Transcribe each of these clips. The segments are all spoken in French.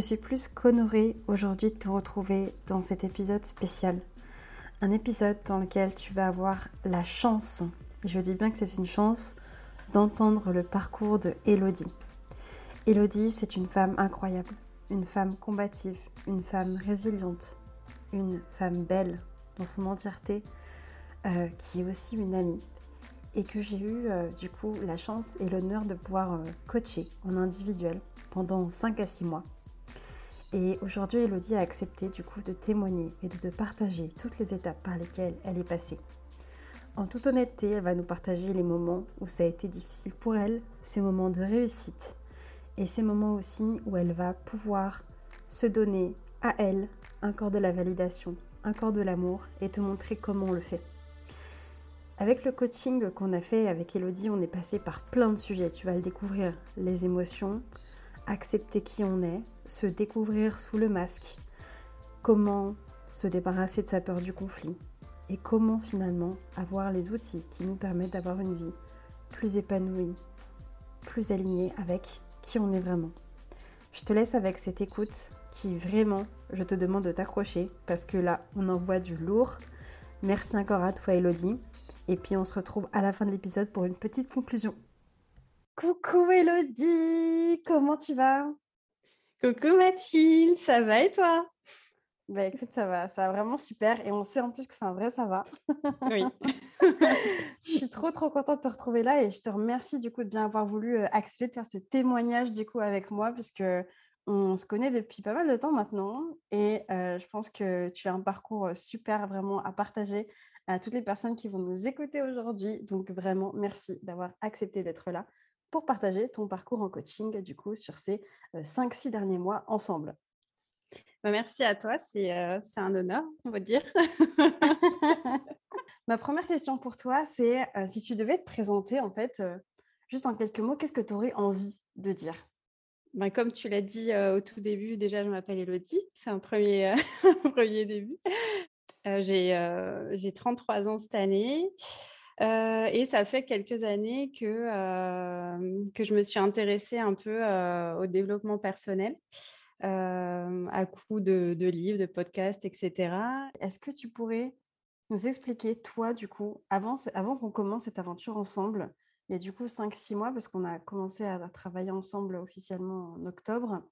Je suis plus qu'honorée aujourd'hui de te retrouver dans cet épisode spécial. Un épisode dans lequel tu vas avoir la chance, et je dis bien que c'est une chance, d'entendre le parcours de Elodie. Elodie, c'est une femme incroyable, une femme combative, une femme résiliente, une femme belle dans son entièreté, euh, qui est aussi une amie et que j'ai eu euh, du coup la chance et l'honneur de pouvoir euh, coacher en individuel pendant 5 à 6 mois. Et aujourd'hui, Elodie a accepté du coup de témoigner et de partager toutes les étapes par lesquelles elle est passée. En toute honnêteté, elle va nous partager les moments où ça a été difficile pour elle, ces moments de réussite et ces moments aussi où elle va pouvoir se donner à elle un corps de la validation, un corps de l'amour et te montrer comment on le fait. Avec le coaching qu'on a fait avec Elodie, on est passé par plein de sujets. Tu vas le découvrir les émotions, accepter qui on est, se découvrir sous le masque, comment se débarrasser de sa peur du conflit et comment finalement avoir les outils qui nous permettent d'avoir une vie plus épanouie, plus alignée avec qui on est vraiment. Je te laisse avec cette écoute qui vraiment, je te demande de t'accrocher parce que là, on envoie du lourd. Merci encore à toi Elodie. Et puis on se retrouve à la fin de l'épisode pour une petite conclusion. Coucou Elodie, comment tu vas? Coucou Mathilde, ça va et toi? Bah écoute, ça va, ça va vraiment super. Et on sait en plus que c'est un vrai ça va. Oui. je suis trop trop contente de te retrouver là et je te remercie du coup de bien avoir voulu euh, accepter de faire ce témoignage du coup avec moi puisque on se connaît depuis pas mal de temps maintenant et euh, je pense que tu as un parcours euh, super vraiment à partager à toutes les personnes qui vont nous écouter aujourd'hui. Donc vraiment merci d'avoir accepté d'être là pour partager ton parcours en coaching, du coup, sur ces 5-6 derniers mois ensemble. Bah, merci à toi, c'est un honneur, on va dire. Ma première question pour toi, c'est si tu devais te présenter, en fait, juste en quelques mots, qu'est-ce que tu aurais envie de dire? Ben, Comme tu l'as dit au tout début, déjà, je m'appelle Elodie, c'est un premier, premier début. J'ai 33 ans cette année et ça fait quelques années que, que je me suis intéressée un peu au développement personnel. à coup de, livres, de podcasts, etc. Est-ce que tu pourrais nous expliquer, toi, du coup, avant, avant qu'on commence cette aventure ensemble, il y a du coup 5-6 mois, parce qu'on a commencé à, travailler ensemble officiellement en octobre,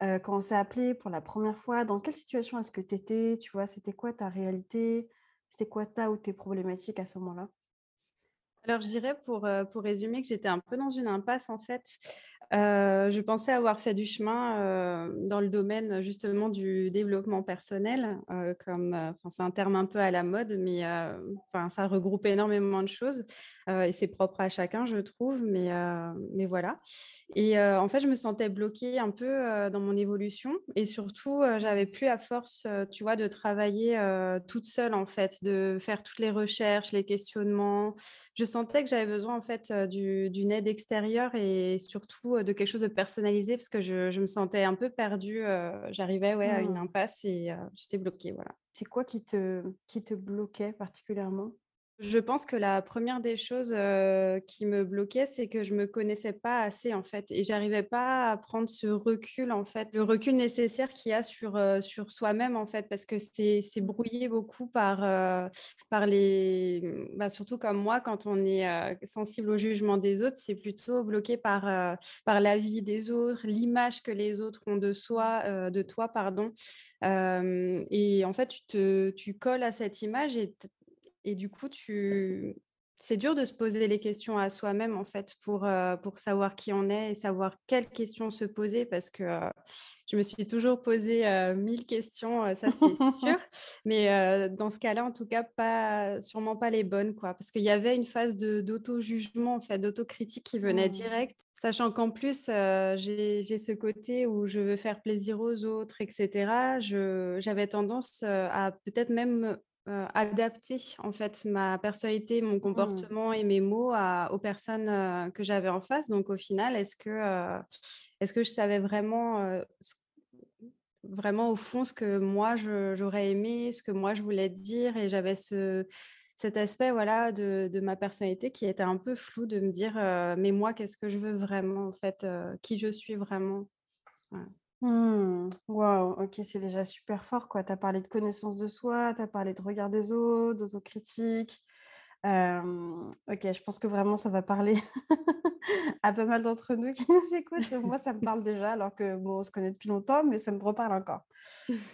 quand on s'est appelé pour la première fois, dans quelle situation est-ce que tu étais Tu vois, c'était quoi ta réalité C'était quoi ta ou tes problématiques à ce moment-là? Alors, je dirais pour, pour résumer que j'étais un peu dans une impasse en fait. Je pensais avoir fait du chemin dans le domaine justement du développement personnel, comme c'est un terme un peu à la mode, mais ça regroupe énormément de choses et c'est propre à chacun, je trouve, mais, mais voilà. Et en fait, je me sentais bloquée un peu dans mon évolution et surtout, j'avais plus à force, tu vois, de travailler toute seule en fait, de faire toutes les recherches, les questionnements. Je sentais que j'avais besoin en fait d'une aide extérieure et surtout de quelque chose de personnalisé parce que je, me sentais un peu perdue. J'arrivais ouais, à une mmh. impasse et j'étais bloquée. Voilà. C'est quoi qui te, qui te bloquait particulièrement? Je pense que la première des choses qui me bloquait, c'est que je me connaissais pas assez en fait, et j'arrivais pas à prendre ce recul en fait, le recul nécessaire qu'il y a sur sur soi-même en fait, parce que c'est brouillé beaucoup par par les, mmh, bah, surtout comme moi, quand on est sensible au jugement des autres, c'est plutôt bloqué par par la vie des autres, l'image que les autres ont de soi, de toi pardon, et en fait tu te tu colles à cette image et et du coup, tu... c'est dur de se poser les questions à soi-même, en fait, pour, pour savoir qui on est et savoir quelles questions se poser, parce que je me suis toujours posé mille questions, ça c'est sûr. Mais dans ce cas-là, en tout cas, pas, sûrement pas les bonnes, quoi. Parce qu'il y avait une phase d'auto-jugement, en fait, d'autocritique qui venait mmh. direct. Sachant qu'en plus, heu, j'ai ce côté où je veux faire plaisir aux autres et cetera. Je j'avais tendance, à peut-être même, heu, adapter en fait ma personnalité, mon Mmh. comportement et mes mots à aux personnes, heu, que j'avais en face. Donc au final, est-ce que, est-ce que je savais vraiment, heu, ce vraiment au fond ce que moi je j'aurais aimé, ce que moi je voulais dire? Et j'avais ce cet aspect, voilà, de de ma personnalité qui était un peu flou de me dire, «Mais moi, qu'est-ce que je veux vraiment en fait, qui je suis vraiment?» voilà. Mmh. Waouh, OK, c'est déjà super fort, quoi. Tu as parlé de connaissance de soi, tu as parlé de regard des autres, d'autocritique. OK, je pense que vraiment ça va parler à pas mal d'entre nous qui nous écoutent. Moi, ça me parle déjà alors que, bon, on se connaît depuis longtemps, mais ça me reparle encore.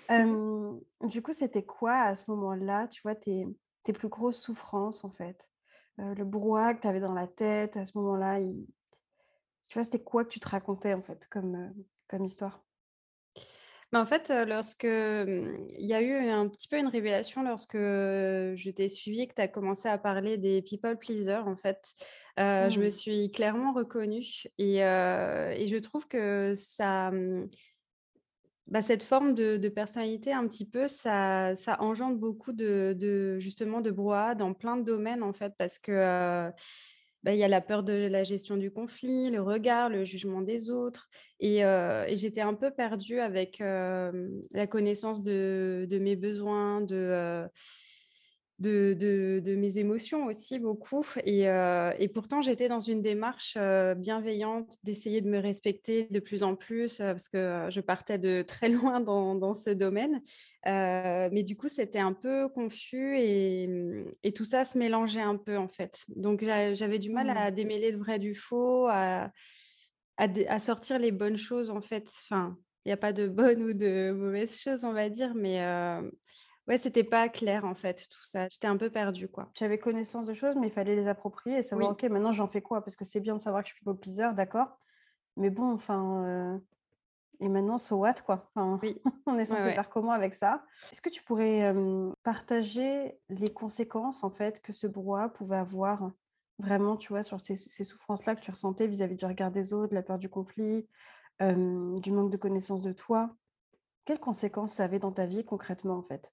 Du coup, c'était quoi à ce moment-là, tu vois, tes tes plus grosses souffrances, en fait? Heu, le brouhaha que tu avais dans la tête à ce moment-là, il tu vois, c'était quoi que tu te racontais, en fait, comme, heu, comme histoire? Mais en fait, lorsque, il y a eu un petit peu une révélation lorsque, je t'ai suivi et que tu as commencé à parler des people pleasers, en fait, je me Mmh. suis clairement reconnue et et je trouve que ça, mmh, bah, cette forme de de personnalité un petit peu, ça ça engendre beaucoup de de justement de brouhaha dans plein de domaines, en fait, parce que, bah, y a la peur de la gestion du conflit, le regard, le jugement des autres et j'étais un peu perdue avec, la connaissance de de mes besoins, de, de de de mes émotions aussi beaucoup et et pourtant j'étais dans une démarche, heu, bienveillante d'essayer de me respecter de plus en plus, heu, parce que, je partais de très loin dans dans ce domaine. Mais du coup, c'était un peu confus et mmh et tout ça se mélangeait un peu, en fait. Donc j'a j'avais du mal Mmh. à démêler le vrai du faux, à à dé à sortir les bonnes choses, en fait. Enfin, il y a pas de bonnes ou de mauvaises choses, on va dire, mais ouais, c'était pas clair, en fait, tout ça. J'étais un peu perdue, quoi. Tu avais connaissance de choses, mais il fallait les approprier et savoir: Oui, «OK, maintenant j'en fais quoi?» parce que c'est bien de savoir que je suis pleaser, d'accord, mais bon, enfin, et maintenant so what, quoi? Enfin, oui. on est censé ouais. faire comment avec ça? Est-ce que tu pourrais, partager les conséquences, en fait, que ce brouhaha pouvait avoir vraiment, tu vois, sur ces ces souffrances-là que tu ressentais vis-à-vis du regard des autres, de la peur du conflit, du manque de connaissance de toi? Quelles conséquences ça avait dans ta vie concrètement, en fait?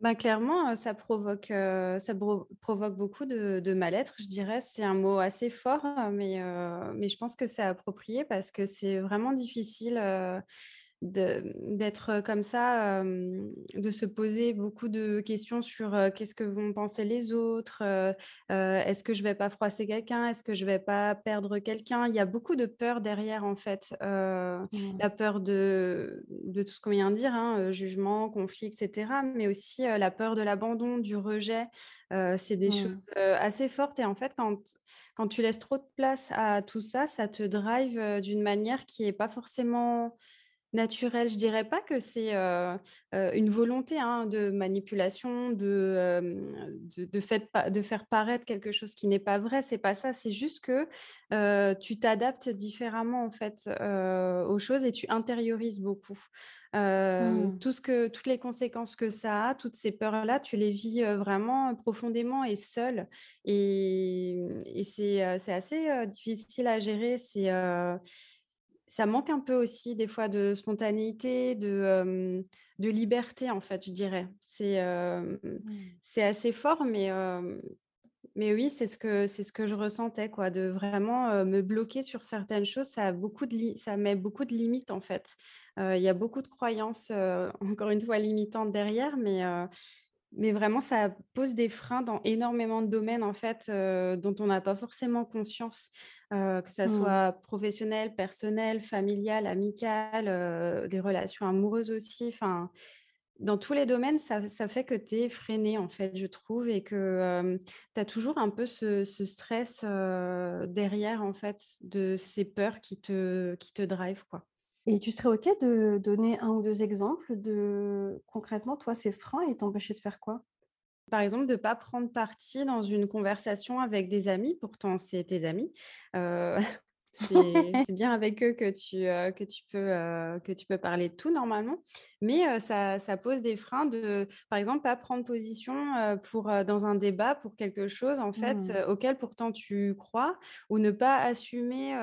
Bah, clairement, ça provoque, provoque beaucoup de mal-être, je dirais. C'est un mot assez fort, mais je pense que c'est approprié parce que c'est vraiment difficile, d'être, comme ça, de se poser beaucoup de questions sur, qu'est-ce que vont penser les autres? Est-ce que je vais pas froisser quelqu'un? Est-ce que je vais pas perdre quelqu'un? Il y a beaucoup de peur derrière, en fait, Mmh. la peur de de tout ce qu'on vient de dire, hein, jugement, conflit et cetera, mais aussi, la peur de l'abandon, du rejet. C'est des choses, Mmh. assez fortes et en fait, quand quand tu laisses trop de place à tout ça, ça te drive, d'une manière qui est pas forcément Naturel, je dirais pas que c'est, une volonté, hein, de manipulation, de, de de fait pa de faire paraître quelque chose qui n'est pas vrai, c'est pas ça. C'est juste que, tu t'adaptes différemment, en fait, aux choses et tu intériorises beaucoup. Mmh. tout ce que toutes les conséquences que ça a, toutes ces peurs-là, tu les vis, vraiment profondément et seule et et c'est, assez, difficile à gérer. C'est, ça manque un peu aussi des fois de spontanéité, de, de liberté en fait, je dirais. C'est, Mmh. c'est assez fort mais, mais oui, c'est ce que ce que je ressentais quoi, de vraiment, me bloquer sur certaines choses. Ça a beaucoup de ça met beaucoup de limites en fait. Il y a beaucoup de croyances, encore une fois limitantes derrière, mais, mais vraiment ça pose des freins dans énormément de domaines en fait, dont on n'a pas forcément conscience, heu, que ça Mmh. soit professionnel, personnel, familial, amical, heu, des relations amoureuses aussi, enfin, dans tous les domaines, ça ça fait que tu es freiné en fait, je trouve et que, tu as toujours un peu ce ce stress, derrière en fait, de ces peurs qui te qui te drive quoi. Et tu serais OK de donner un ou 2 exemples de concrètement, toi, ces freins, ils t'empêchaient de faire quoi? Par exemple, de ne pas prendre parti dans une conversation avec des amis, pourtant c'est tes amis, heu C'est bien avec eux que tu, que tu peux, que tu peux parler de tout normalement. Mais, ça ça pose des freins de, par exemple, pas prendre position, pour, dans un débat pour quelque chose en fait, Mmh. auquel pourtant tu crois ou ne pas assumer,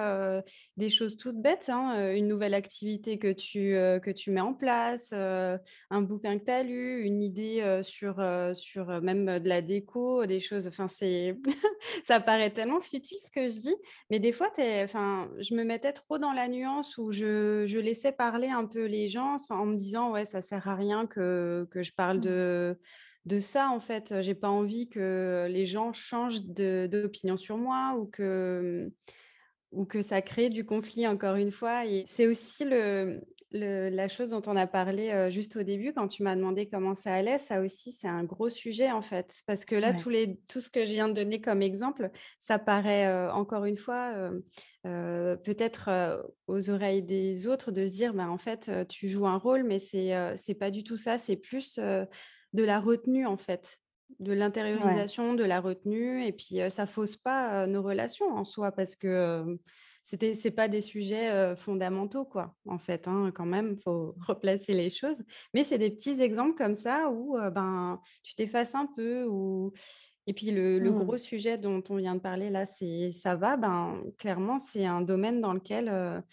des choses toutes bêtes, hein, une nouvelle activité que tu, que tu mets en place, un bouquin que tu as lu, une idée, sur, sur, même, de la déco, des choses enfin c'est ça paraît tellement futile ce que je dis, mais des fois tu es enfin, je me mettais trop dans la nuance où je je laissais parler un peu les gens sans en me disant: «Ouais, ça sert à rien que que je parle Mmh. de de ça en fait, j'ai pas envie que les gens changent d'opinion sur moi ou que, mmh, ou que ça crée du conflit encore une fois» et c'est aussi le le la chose dont on a parlé, juste au début quand tu m'as demandé comment ça allait, ça aussi c'est un gros sujet en fait. Parce que là, Ouais. tous les tout ce que je viens de donner comme exemple, ça paraît, encore une fois, peut-être, aux oreilles des autres de se dire: «Ben, en fait, tu joues un rôle», mais c'est, c'est pas du tout ça, c'est plus, de la retenue en fait, de Ouais. l'intériorisation, de la retenue et puis, ça fausse pas, nos relations en soi parce que, c'était c'est pas des sujets, fondamentaux quoi, en fait, hein, quand même, faut replacer les choses. Mais c'est des petits exemples comme ça où, ben, tu t'effaces un peu ou et puis le le Mmh. gros sujet dont on vient de parler là, c'est ça va, ben, clairement, c'est un domaine dans lequel,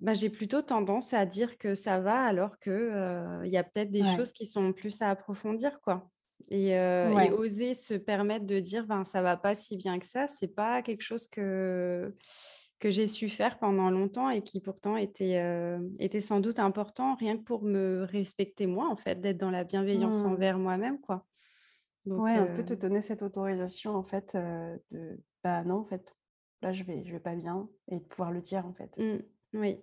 bah, j'ai plutôt tendance à dire que ça va alors que, il y a peut-être des Ouais. choses qui sont plus à approfondir quoi et oser se permettre de dire: «Ben, ça va pas si bien que ça», c'est pas quelque chose que que j'ai su faire pendant longtemps et qui pourtant était, était sans doute important rien que pour me respecter moi en fait, d'être dans la bienveillance Mmh. envers moi-même quoi. Ouais, Donc un peu te donner cette autorisation en fait, de bah, non en fait, là je vais je vais pas bien et de pouvoir le dire en fait. Mmh, oui.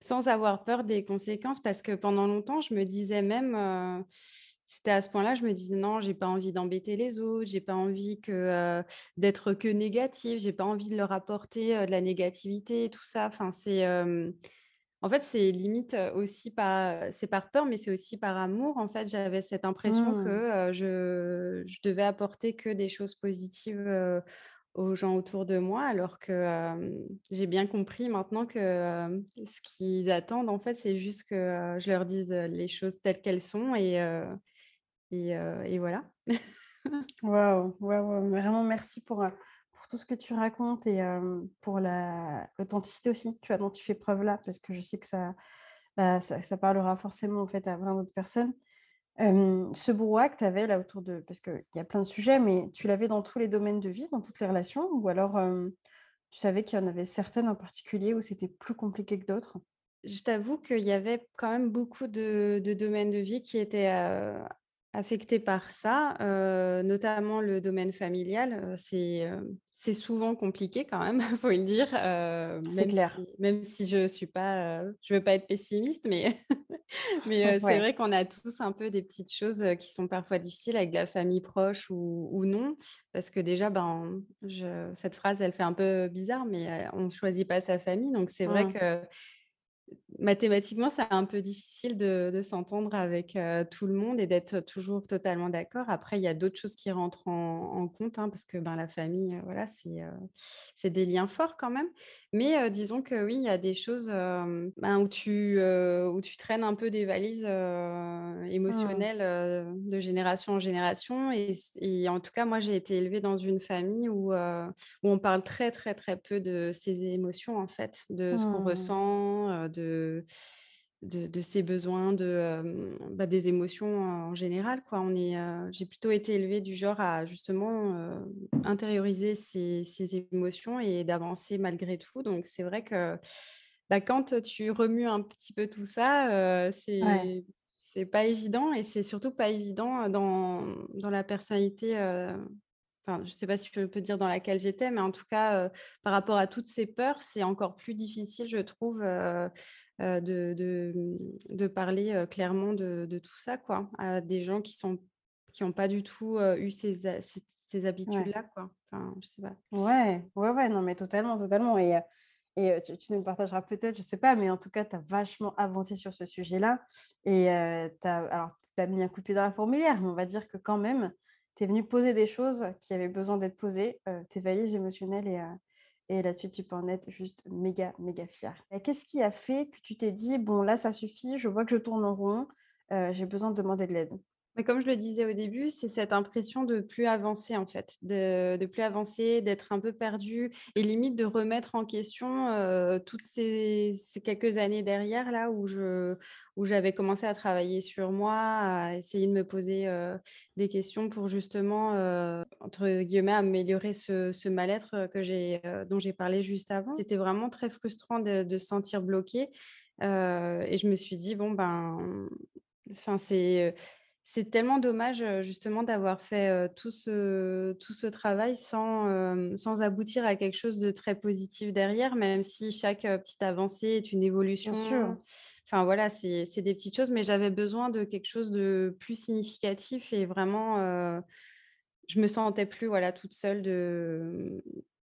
Sans avoir peur des conséquences parce que pendant longtemps, je me disais même, c'était à ce point-là, je me disais: «Non, j'ai pas envie d'embêter les autres, j'ai pas envie que, d'être que négative, j'ai pas envie de leur apporter, de la négativité» et tout ça. Enfin, c'est, en fait, c'est limite, aussi pas c'est par peur, mais c'est aussi par amour. En fait, j'avais cette impression que, Mmh. je je devais apporter que des choses positives, aux gens autour de moi alors que, j'ai bien compris maintenant que, ce qu'ils attendent, en fait, c'est juste que, je leur dise, les choses telles qu'elles sont et et voilà. Waouh, waouh, vraiment merci pour, pour tout ce que tu racontes et pour la l'authenticité aussi, tu vois, dont tu fais preuve là, parce que je sais que ça, bah, ça ça parlera forcément en fait à plein d'autres personnes. Ce brouhaha que tu avais là autour de parce qu'il y a plein de sujets, mais tu l'avais dans tous les domaines de vie, dans toutes les relations? Ou alors, tu savais qu'il y en avait certaines en particulier où c'était plus compliqué que d'autres? Je t'avoue qu'il y avait quand même beaucoup de de domaines de vie qui étaient, heu, affectés par ça, notamment le domaine familial, c'est, c'est souvent compliqué quand même, faut le dire, C'est clair. si même si je suis pas, je veux pas être pessimiste, mais mais c'est vrai qu'on a tous un peu des petites choses, qui sont parfois difficiles avec la famille proche ou ou non. Parce que déjà, ben, je cette phrase, elle fait un peu bizarre, mais on choisit pas sa famille, donc c'est vrai Mmh. que Mathématiquement, c'est un peu difficile de de s'entendre avec, heu, tout le monde et d'être toujours totalement d'accord. Après, il y a d'autres choses qui rentrent en en compte, hein, parce que, ben, la famille, heu, voilà, c'est, c'est des liens forts quand même. Mais, heu, disons que oui, il y a des choses, ben, où tu, où tu traînes un peu des valises, Mmh. émotionnelles, de génération en génération et en tout cas, moi, j'ai été élevée dans une famille où, où on parle très, très, très peu de ses émotions, en fait, de ce qu'on Mmh. ressent, de de de ses besoins, de, hem, bah, des émotions en général, quoi. On est, heu, j'ai plutôt été élevée du genre à justement, heu, intérioriser ses ses émotions et d'avancer malgré tout. Donc c'est vrai que, bah, quand tu remues un petit peu tout ça, Ouais. c'est c'est pas évident et c'est surtout pas évident, dans dans la personnalité, Enfin, je sais pas si je peux dire dans laquelle j'étais, mais en tout cas, par rapport à toutes ces peurs, c'est encore plus difficile, je trouve, de de, mmh, de parler, clairement de de tout ça, quoi, à des gens qui sont qui ont pas du tout, eu ces ces ces Ouais. habitudes-là, quoi. Enfin, je sais pas. Ouais, ouais, ouais, non, mais totalement, totalement et et tu tu nous partageras peut-être, je sais pas, mais en tout cas, tu as vachement avancé sur ce sujet-là et tu as alors, as mis un coup de pied dans la fourmilière, mais on va dire que quand même, tu es venu poser des choses qui avaient besoin d'être posées, heu, tes valises émotionnelles et là-dessus, tu peux en être juste méga, méga fière. Qu'est-ce qui a fait que tu t'es dit, bon, là, ça suffit, je vois que je tourne en rond, j'ai besoin de demander de l'aide? Comme je le disais au début, c'est cette impression de plus avancer en fait, de, plus avancer, d'être un peu perdu et limite de remettre en question toutes ces, quelques années derrière là où je où j'avais commencé à travailler sur moi, à essayer de me poser des questions pour justement entre guillemets améliorer ce, mal-être que j'ai dont j'ai parlé juste avant. C'était vraiment très frustrant de, de se sentir bloqué et je me suis dit bon ben, enfin c'est c'est tellement dommage justement d'avoir fait tout, ce, tout ce travail sans, sans aboutir à quelque chose de très positif derrière, même si chaque petite avancée est une évolution. Bien sûr. Enfin voilà, c'est des petites choses, mais j'avais besoin de quelque chose de plus significatif et vraiment, je me sentais plus voilà, toute seule de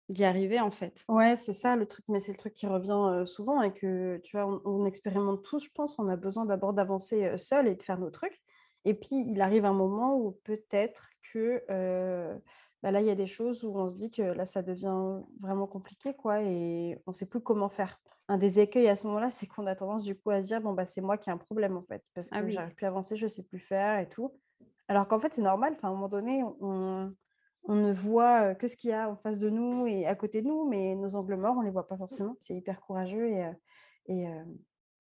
d'y arriver en fait. Ouais, c'est ça le truc, mais c'est le truc qui revient souvent et que tu vois, on, on, expérimente tous, je pense, on a besoin d'abord d'avancer seul et de faire nos trucs. Et puis, il arrive un moment où peut-être que bah, là, il y a des choses où on se dit que là, ça devient vraiment compliqué, quoi, et on ne sait plus comment faire. Un des écueils à ce moment-là, c'est qu'on a tendance du coup à se dire, bon, bah, c'est moi qui ai un problème, en fait, parce ah que j'arrive plus à avancer, je ne sais plus faire et tout. Alors qu'en fait, c'est normal, enfin, à un moment donné, on, on ne voit que ce qu'il y a en face de nous et à côté de nous, mais nos angles morts, on ne les voit pas forcément. C'est hyper courageux et, et,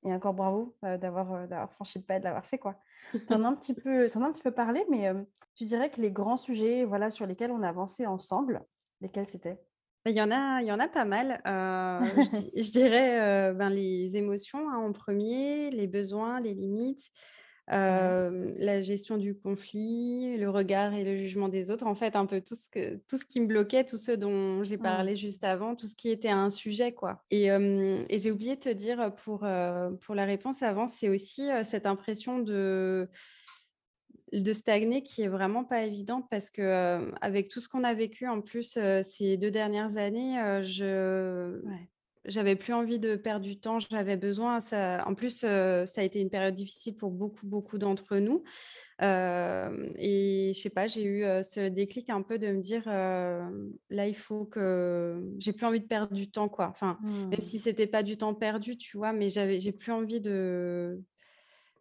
et encore bravo d'avoir, d'avoir franchi le pas et de l'avoir fait, quoi. Tu en as un petit peu, en as un petit peu parlé, mais tu dirais que les grands sujets voilà, sur lesquels on a avancé ensemble, lesquels c'était bah, il y, en a, il y en a pas mal. je, dirais ben, les émotions hein, en premier, les besoins, les limites, la gestion du conflit, le regard et le jugement des autres. En fait, un peu tout ce, que, tout ce qui me bloquait, tout ce dont j'ai parlé juste avant, tout ce qui était un sujet. quoi. Et, et j'ai oublié de te dire pour, pour la réponse avant, c'est aussi cette impression de de stagner qui est vraiment pas évidente parce que avec tout ce qu'on a vécu en plus ces deux dernières années, je j'avais plus envie de perdre du temps, j'avais besoin. Ça, en plus, ça a été une période difficile pour beaucoup, beaucoup d'entre nous. et je sais pas, j'ai eu ce déclic un peu de me dire là, il faut que j'ai plus envie de perdre du temps, quoi. Enfin, même mmh. si c'était pas du temps perdu, tu vois, mais j'avais, j'ai plus envie de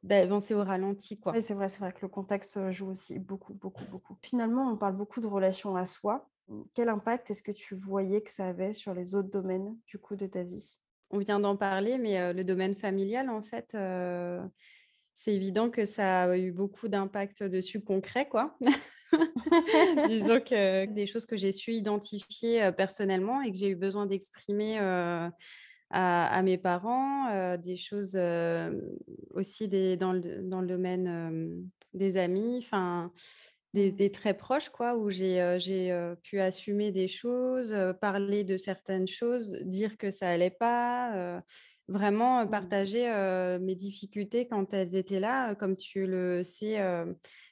d'avancer au ralenti, quoi. Oui, c'est vrai, c'est vrai que le contexte joue aussi beaucoup, beaucoup, beaucoup. Finalement, on parle beaucoup de relations à soi. Quel impact est-ce que tu voyais que ça avait sur les autres domaines du coup de ta vie? On vient d'en parler, mais le domaine familial, en fait, c'est évident que ça a eu beaucoup d'impact dessus concret, quoi. Disons que des choses que j'ai su identifier personnellement et que j'ai eu besoin d'exprimer à, mes parents, des choses aussi des, dans, le, dans, le, domaine des amis. Enfin, des, très proches, quoi, où j'ai j'ai pu assumer des choses, parler de certaines choses, dire que ça allait pas, vraiment mmh. partager mes difficultés quand elles étaient là. Comme tu le sais,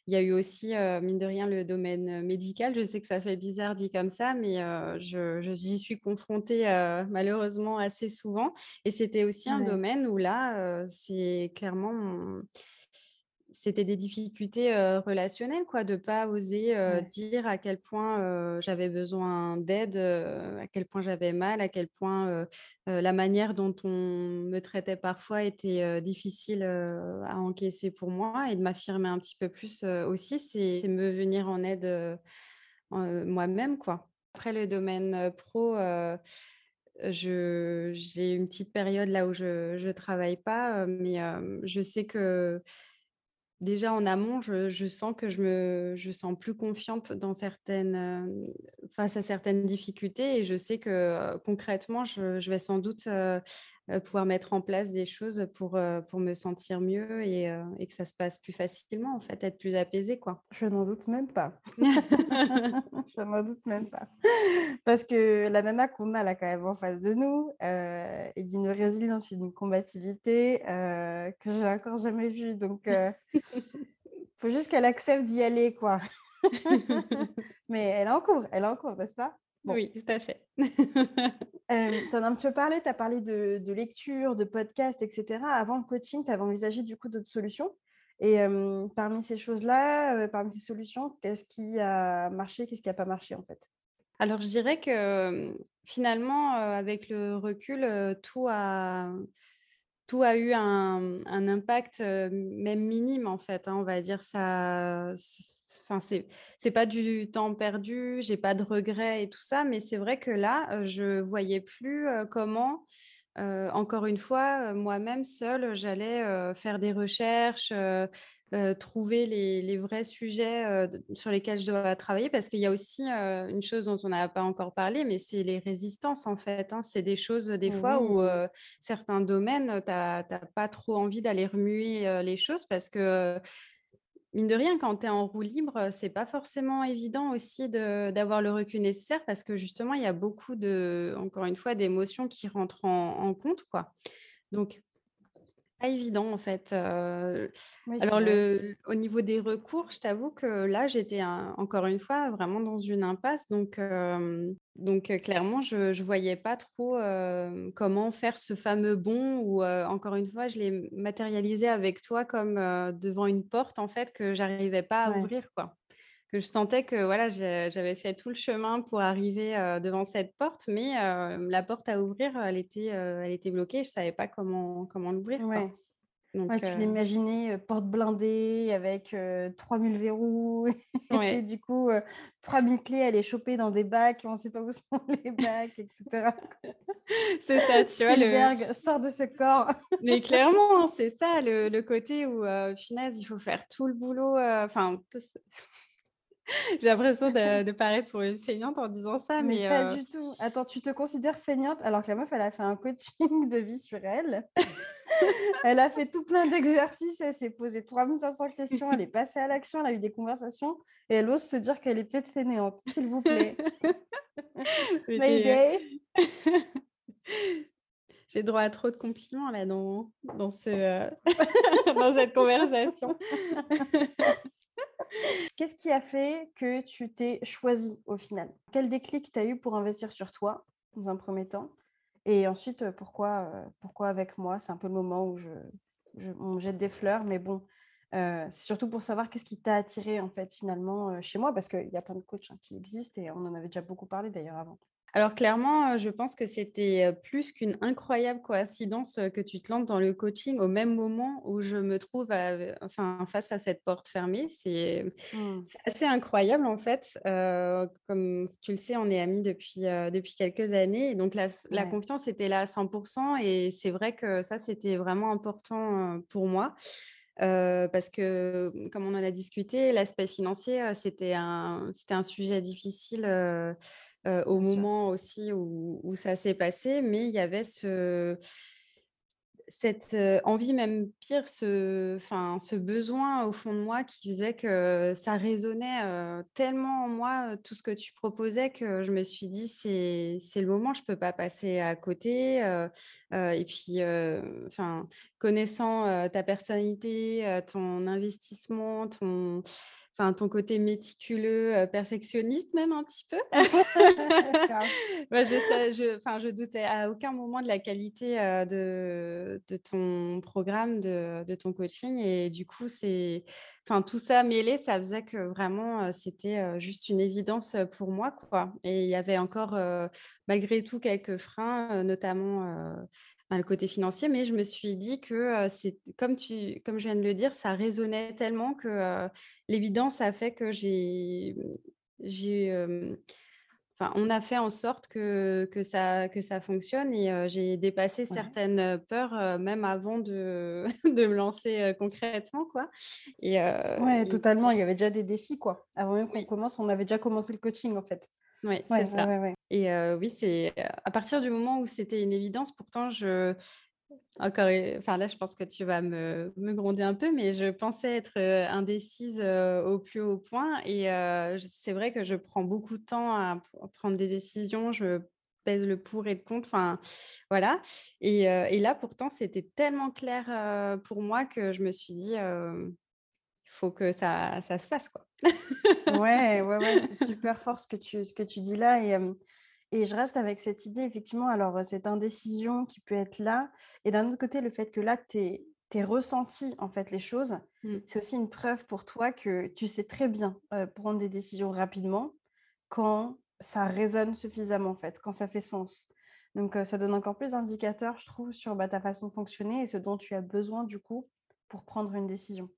il y a eu aussi, mine de rien, le domaine médical. Je sais que ça fait bizarre dit comme ça, mais je, j'y suis confrontée malheureusement assez souvent. Et c'était aussi un domaine où là, c'est clairement c'était des difficultés relationnelles, quoi, de ne pas oser dire à quel point j'avais besoin d'aide, à quel point j'avais mal, à quel point la manière dont on me traitait parfois était difficile à encaisser pour moi et de m'affirmer un petit peu plus aussi, c'est me venir en aide moi-même, quoi. Après le domaine pro, j'ai une petite période là où je ne travaille pas, mais je sais que déjà en amont, je, sens que je me sens plus confiante certaines, face à certaines difficultés et je sais que concrètement, je, vais sans doute pouvoir mettre en place des choses pour, pour me sentir mieux et, et, que ça se passe plus facilement, en fait, être plus apaisée. Quoi. Je n'en doute même pas. je n'en doute même pas. Parce que la nana qu'on a là quand même en face de nous est d'une résilience, d'une combativité que j'ai encore jamais vue. Donc, il faut juste qu'elle accepte d'y aller, quoi. Mais elle est en cours, elle est en cours, n'est-ce pas? Oui, tout à fait. euh, tu en as un petit peu parlé, tu as parlé de, de, lecture, de podcast, etc. Avant le coaching, tu avais envisagé du coup d'autres solutions. Et parmi ces choses-là, parmi ces solutions, qu'est-ce qui a marché, qu'est-ce qui n'a pas marché en fait? Alors, je dirais que finalement, avec le recul, tout a tout a eu un, un impact, même minime en fait, hein, on va dire ça enfin c'est c'est pas du temps perdu, j'ai pas de regrets et tout ça, mais c'est vrai que là, je voyais plus, comment encore une fois, moi-même seule, j'allais faire des recherches, trouver les, vrais sujets sur lesquels je dois travailler, parce qu'il y a aussi une chose dont on n'a pas encore parlé, mais c'est les résistances en fait. Hein. C'est des choses des fois où certains domaines, tu n'as pas trop envie d'aller remuer les choses parce que mine de rien, quand tu es en roue libre, c'est pas forcément évident aussi d'avoir le recul nécessaire parce que justement, il y a beaucoup de, encore une fois, d'émotions qui rentrent en, compte, quoi. Donc, pas évident en fait. alors, le, au niveau des recours, je t'avoue que là, j'étais encore une fois vraiment dans une impasse. Donc, donc clairement, je ne voyais pas trop comment faire ce fameux bond ou encore une fois, je l'ai matérialisé avec toi comme devant une porte en fait que j'arrivais pas à ouvrir. quoi que je sentais que voilà, j'avais fait tout le chemin pour arriver devant cette porte, mais la porte à ouvrir, elle était, elle était bloquée. Je ne savais pas comment, comment l'ouvrir. Ouais. Donc, tu l'imaginais porte blindée avec 3000 verrous. Et du coup, 3000 clés, elle est chopée dans des bacs, on ne sait pas où sont les bacs, etc. c'est ça, tu vois. Le sort de ce corps. Mais clairement, c'est ça, le, le, côté où, finesse, il faut faire tout le boulot. Enfin, j'ai l'impression de, paraître pour une feignante en disant ça, mais, pas du tout. Attends, tu te considères feignante alors que la meuf, elle a fait un coaching de vie sur elle. elle a fait tout plein d'exercices, elle s'est posé 3500 questions, elle est passée à l'action, elle a eu des conversations et elle ose se dire qu'elle est peut-être fainéante, s'il vous plaît. Mayday. J'ai droit à trop de compliments là dans, dans, ce, euh, dans cette conversation. Qu'est-ce qui a fait que tu t'es choisi au final? Quel déclic tu as eu pour investir sur toi dans un premier temps? Et ensuite, pourquoi, pourquoi avec moi? C'est un peu le moment où je, je jette des fleurs, mais bon, c'est surtout pour savoir qu'est-ce qui t'a attiré en fait finalement chez moi, parce qu'il y a plein de coachs hein, qui existent et on en avait déjà beaucoup parlé d'ailleurs avant. Alors clairement, je pense que c'était plus qu'une incroyable coïncidence que tu te lances dans le coaching au même moment où je me trouve enfin, face à cette porte fermée. C'est mmh. assez incroyable en fait. comme tu le sais, on est amis depuis, depuis quelques années. donc la, confiance était là à 100%. Et c'est vrai que ça, c'était vraiment important pour moi. parce que, comme on en a discuté, l'aspect financier, c'était un, un sujet difficile au moment aussi où, ça s'est passé, mais il y avait ce, cette envie, même pire, ce, enfin, ce besoin au fond de moi qui faisait que ça résonnait tellement en moi, tout ce que tu proposais, que je me suis dit, c'est le moment, je ne peux pas passer à côté. et puis, enfin, connaissant ta personnalité, ton investissement, ton enfin ton côté méticuleux, euh, perfectionniste même un petit peu. Bah, je, je, je doutais à aucun moment de la qualité euh, de, de, ton programme, de, de, ton coaching. Et du coup, c'est, enfin, tout ça mêlé, ça faisait que vraiment, euh, c'était juste une évidence pour moi. Quoi. Et il y avait encore, malgré tout, quelques freins, notamment le côté financier, mais je me suis dit que c'est comme tu, comme je viens de le dire, ça résonnait tellement que l'évidence a fait que j'ai, j'ai, enfin, on a fait en sorte que, que ça, que ça fonctionne et j'ai dépassé certaines peurs même avant de, de me lancer concrètement, quoi. Et, ouais, totalement. Il y avait déjà des défis, quoi. Avant même qu'on commence, on avait déjà commencé le coaching, en fait. Oui, c'est ça. Et oui, c'est à partir du moment où c'était une évidence, pourtant, je. Encore, enfin là, je pense que tu vas me, me gronder un peu, mais je pensais être indécise au plus haut point. Et c'est vrai que je prends beaucoup de temps à prendre des décisions. Je pèse le pour et le contre. Enfin, voilà. Et, et là, pourtant, c'était tellement clair pour moi que je me suis dit, faut que ça, ça se fasse, quoi. ouais, ouais, ouais, c'est super fort ce que tu, ce que tu dis là. Et, et je reste avec cette idée, effectivement, alors cette indécision qui peut être là. Et d'un autre côté, le fait que là, tu es, ressenti en fait les choses, mmh. c'est aussi une preuve pour toi que tu sais très bien prendre des décisions rapidement quand ça résonne suffisamment en fait, quand ça fait sens. Donc ça donne encore plus d'indicateurs, je trouve, sur, bah, ta façon de fonctionner et ce dont tu as besoin du coup pour prendre une décision.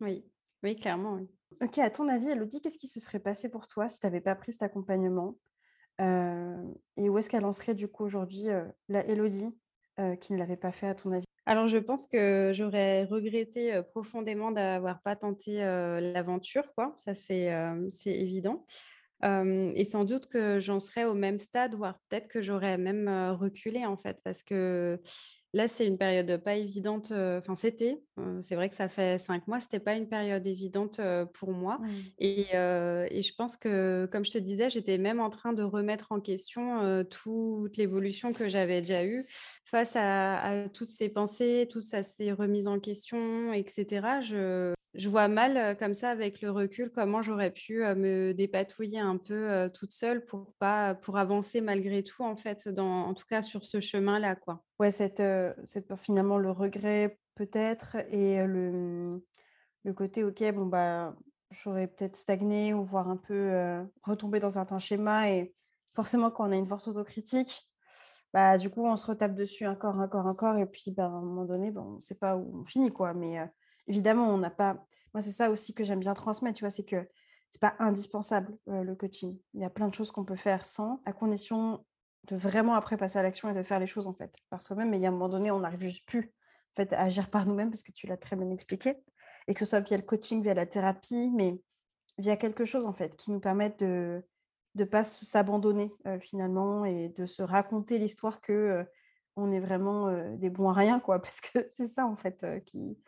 Oui, oui, clairement, oui. OK, à ton avis, Elodie, qu'est-ce qui se serait passé pour toi si tu avais pas pris cet accompagnement? Heu et où est-ce qu'elle en serait du coup aujourd'hui, la Elodie, qui ne l'avait pas fait à ton avis? Alors je pense que j'aurais regretté, profondément d'avoir pas tenté, l'aventure quoi, ça c'est, c'est évident. Et sans doute que j'en serais au même stade, voire peut-être que j'aurais même, reculé en fait. Parce que là, c'est une période pas évidente, enfin c'était, c'est vrai que ça fait 5 mois, c'était pas une période évidente, pour moi Mmh. et je pense que, comme je te disais, j'étais même en train de remettre en question, toute l'évolution que j'avais déjà eue face à à toutes ces pensées, toutes ces remises en question et cetera. Je je vois mal, comme ça avec le recul, comment j'aurais pu, me dépatouiller un peu, toute seule pour pas pour avancer malgré tout en fait en tout cas sur ce chemin-là, quoi. Ouais, cette, cette finalement, le regret peut-être et le, mmh, le côté OK, bon bah, j'aurais peut-être stagné ou voire un peu, heu, retombé dans certains schémas et forcément quand on a une forte autocritique, bah, du coup on se retape dessus encore, encore, encore et puis, bah, à un moment donné, ben, on sait pas où on finit quoi. Mais, évidemment on n'a pas moi c'est ça aussi que j'aime bien transmettre, tu vois? C'est que c'est pas indispensable, heu, le coaching. Il y a plein de choses qu'on peut faire sans, à condition de vraiment après passer à l'action et de faire les choses en fait, par soi-même. Mais il y a un moment donné, on n'arrive juste plus en fait à agir par nous-mêmes parce que tu l'as très bien expliqué et que ce soit via le coaching, via la thérapie, mais via quelque chose en fait qui nous permette de de pas s'abandonner, heu, finalement et de se raconter l'histoire que, heu, on est vraiment, des bons à rien quoi. Parce que c'est ça en fait, qui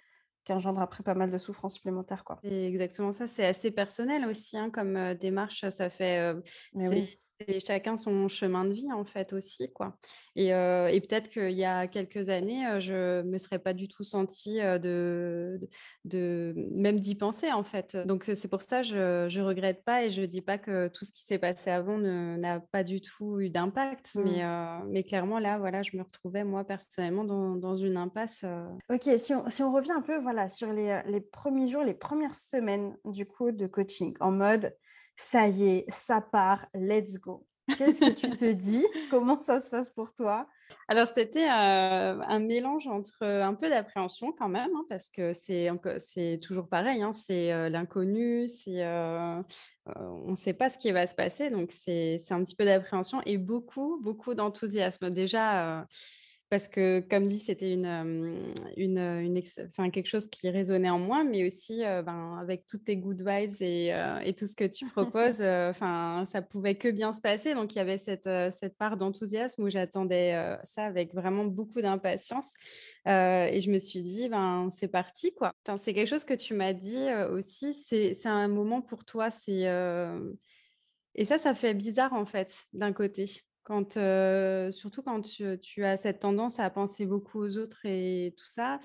qui engendre après pas mal de souffrances supplémentaires quoi. C'est exactement ça, c'est assez personnel aussi, hein, comme, démarche. Ça fait, c'est oui. Chacun son chemin de vie en fait aussi quoi et heu et peut-être qu'il y a quelques années, heu, je me serais pas du tout sentie, heu, de de même d'y penser en fait. Donc c'est pour ça, je je regrette pas et je dis pas que tout ce qui s'est passé avant n'a pas du tout eu d'impact. Mmh. Mais, mais clairement là, voilà, je me retrouvais moi personnellement dans dans une impasse, OK, si on si on revient un peu, voilà, sur les, les 1ers jours, les 1res semaines du coup de coaching en mode: «Ça y est, ça part, let's go». Qu'est-ce que tu te dis? Comment ça se passe pour toi? Alors c'était, un mélange entre, un peu d'appréhension quand même, hein, parce que c'est toujours pareil, hein, c'est, l'inconnu, c'est, on sait pas ce qui va se passer donc c'est un petit peu d'appréhension et beaucoup, beaucoup d'enthousiasme. Déjà, parce que comme dit, c'était une, quelque chose qui résonnait en moi, mais aussi, ben, avec toutes tes good vibes et tout ce que tu proposes, ça pouvait que bien se passer. Donc il y avait cette, cette part d'enthousiasme où j'attendais, ça avec vraiment beaucoup d'impatience, et je me suis dit: «Ben, c'est parti quoi». C'est quelque chose que tu m'as dit, aussi, c'est un moment pour toi, et ça, ça fait bizarre en fait, d'un côté. Quand, surtout quand tu tu as cette tendance à penser beaucoup aux autres et tout ça,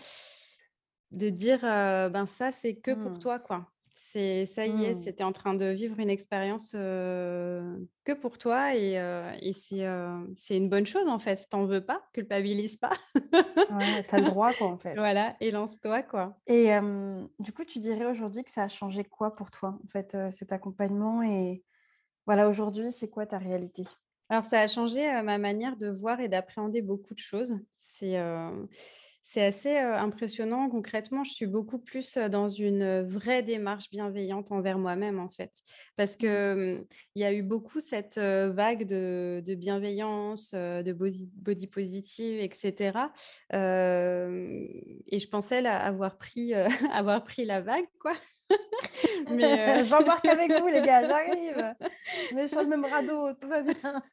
de dire, «Ben, ça, c'est que pour Mmh. toi quoi». C'est ça y est, Mmh. c'est tu es en train de vivre une expérience, que pour toi et et c'est, une bonne chose en fait. Tu en veux pas, culpabilise pas? Ouais, tu as le droit quoi, en fait. Voilà et lance-toi quoi. Et du coup, tu dirais aujourd'hui que ça a changé quoi pour toi, en fait, cet accompagnement et voilà, aujourd'hui, c'est quoi ta réalité? Alors ça a changé, ma manière de voir et d'appréhender beaucoup de choses. C'est, assez, impressionnant. Concrètement, je suis beaucoup plus, dans une, vraie démarche bienveillante envers moi-même, en fait. Parce que, mmh, il y a eu beaucoup cette, vague de de bienveillance, de body positive et cetera. Hem et je pensais là avoir pris, avoir pris la vague, quoi. Mais, heu J'embarque avec vous les gars, j'arrive! On est sur le même radeau, tout va bien.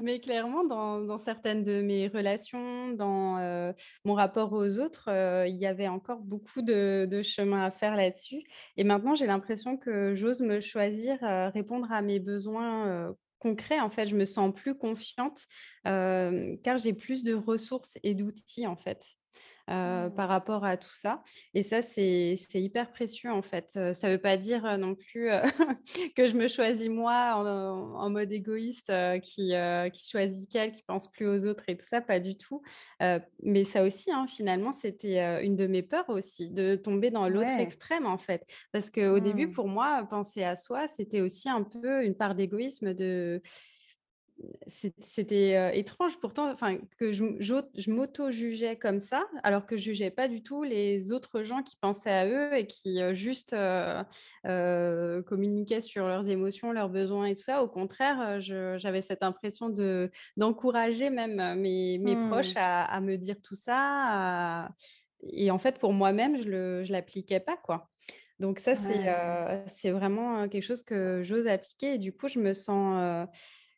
Mais clairement, dans dans certaines de mes relations, dans, heu, mon rapport aux autres, heu, il y avait encore beaucoup de de chemin à faire là-dessus et maintenant j'ai l'impression que j'ose me choisir, répondre à mes besoins, heu, concrets. En fait, je me sens plus confiante, car j'ai plus de ressources et d'outils, en fait. Mmh. par rapport à tout ça. Et ça, c'est hyper précieux en fait. Ça ne veut pas dire non plus que je me choisis moi en, mode égoïste qui, qui choisit qu'elle, qui pense plus aux autres et tout ça, pas du tout. mais ça aussi, hein, finalement, c'était une de mes peurs aussi, de tomber dans l'autre extrême en fait. Parce qu'au début, mmh. pour moi, penser à soi, c'était aussi un peu une part d'égoïsme de c'était étrange. Pourtant enfin que je, je, m'auto-jugeais comme ça alors que je jugeais pas du tout les autres gens qui pensaient à eux et qui juste communiquaient sur leurs émotions leurs besoins et tout ça. Au contraire j'avais cette impression de d'encourager même mes, mes proches mmh. à, à, me dire tout ça et en fait pour moi-même je le je l'appliquais pas quoi. Donc ça c'est c'est vraiment quelque chose que j'ose appliquer et du coup je me sens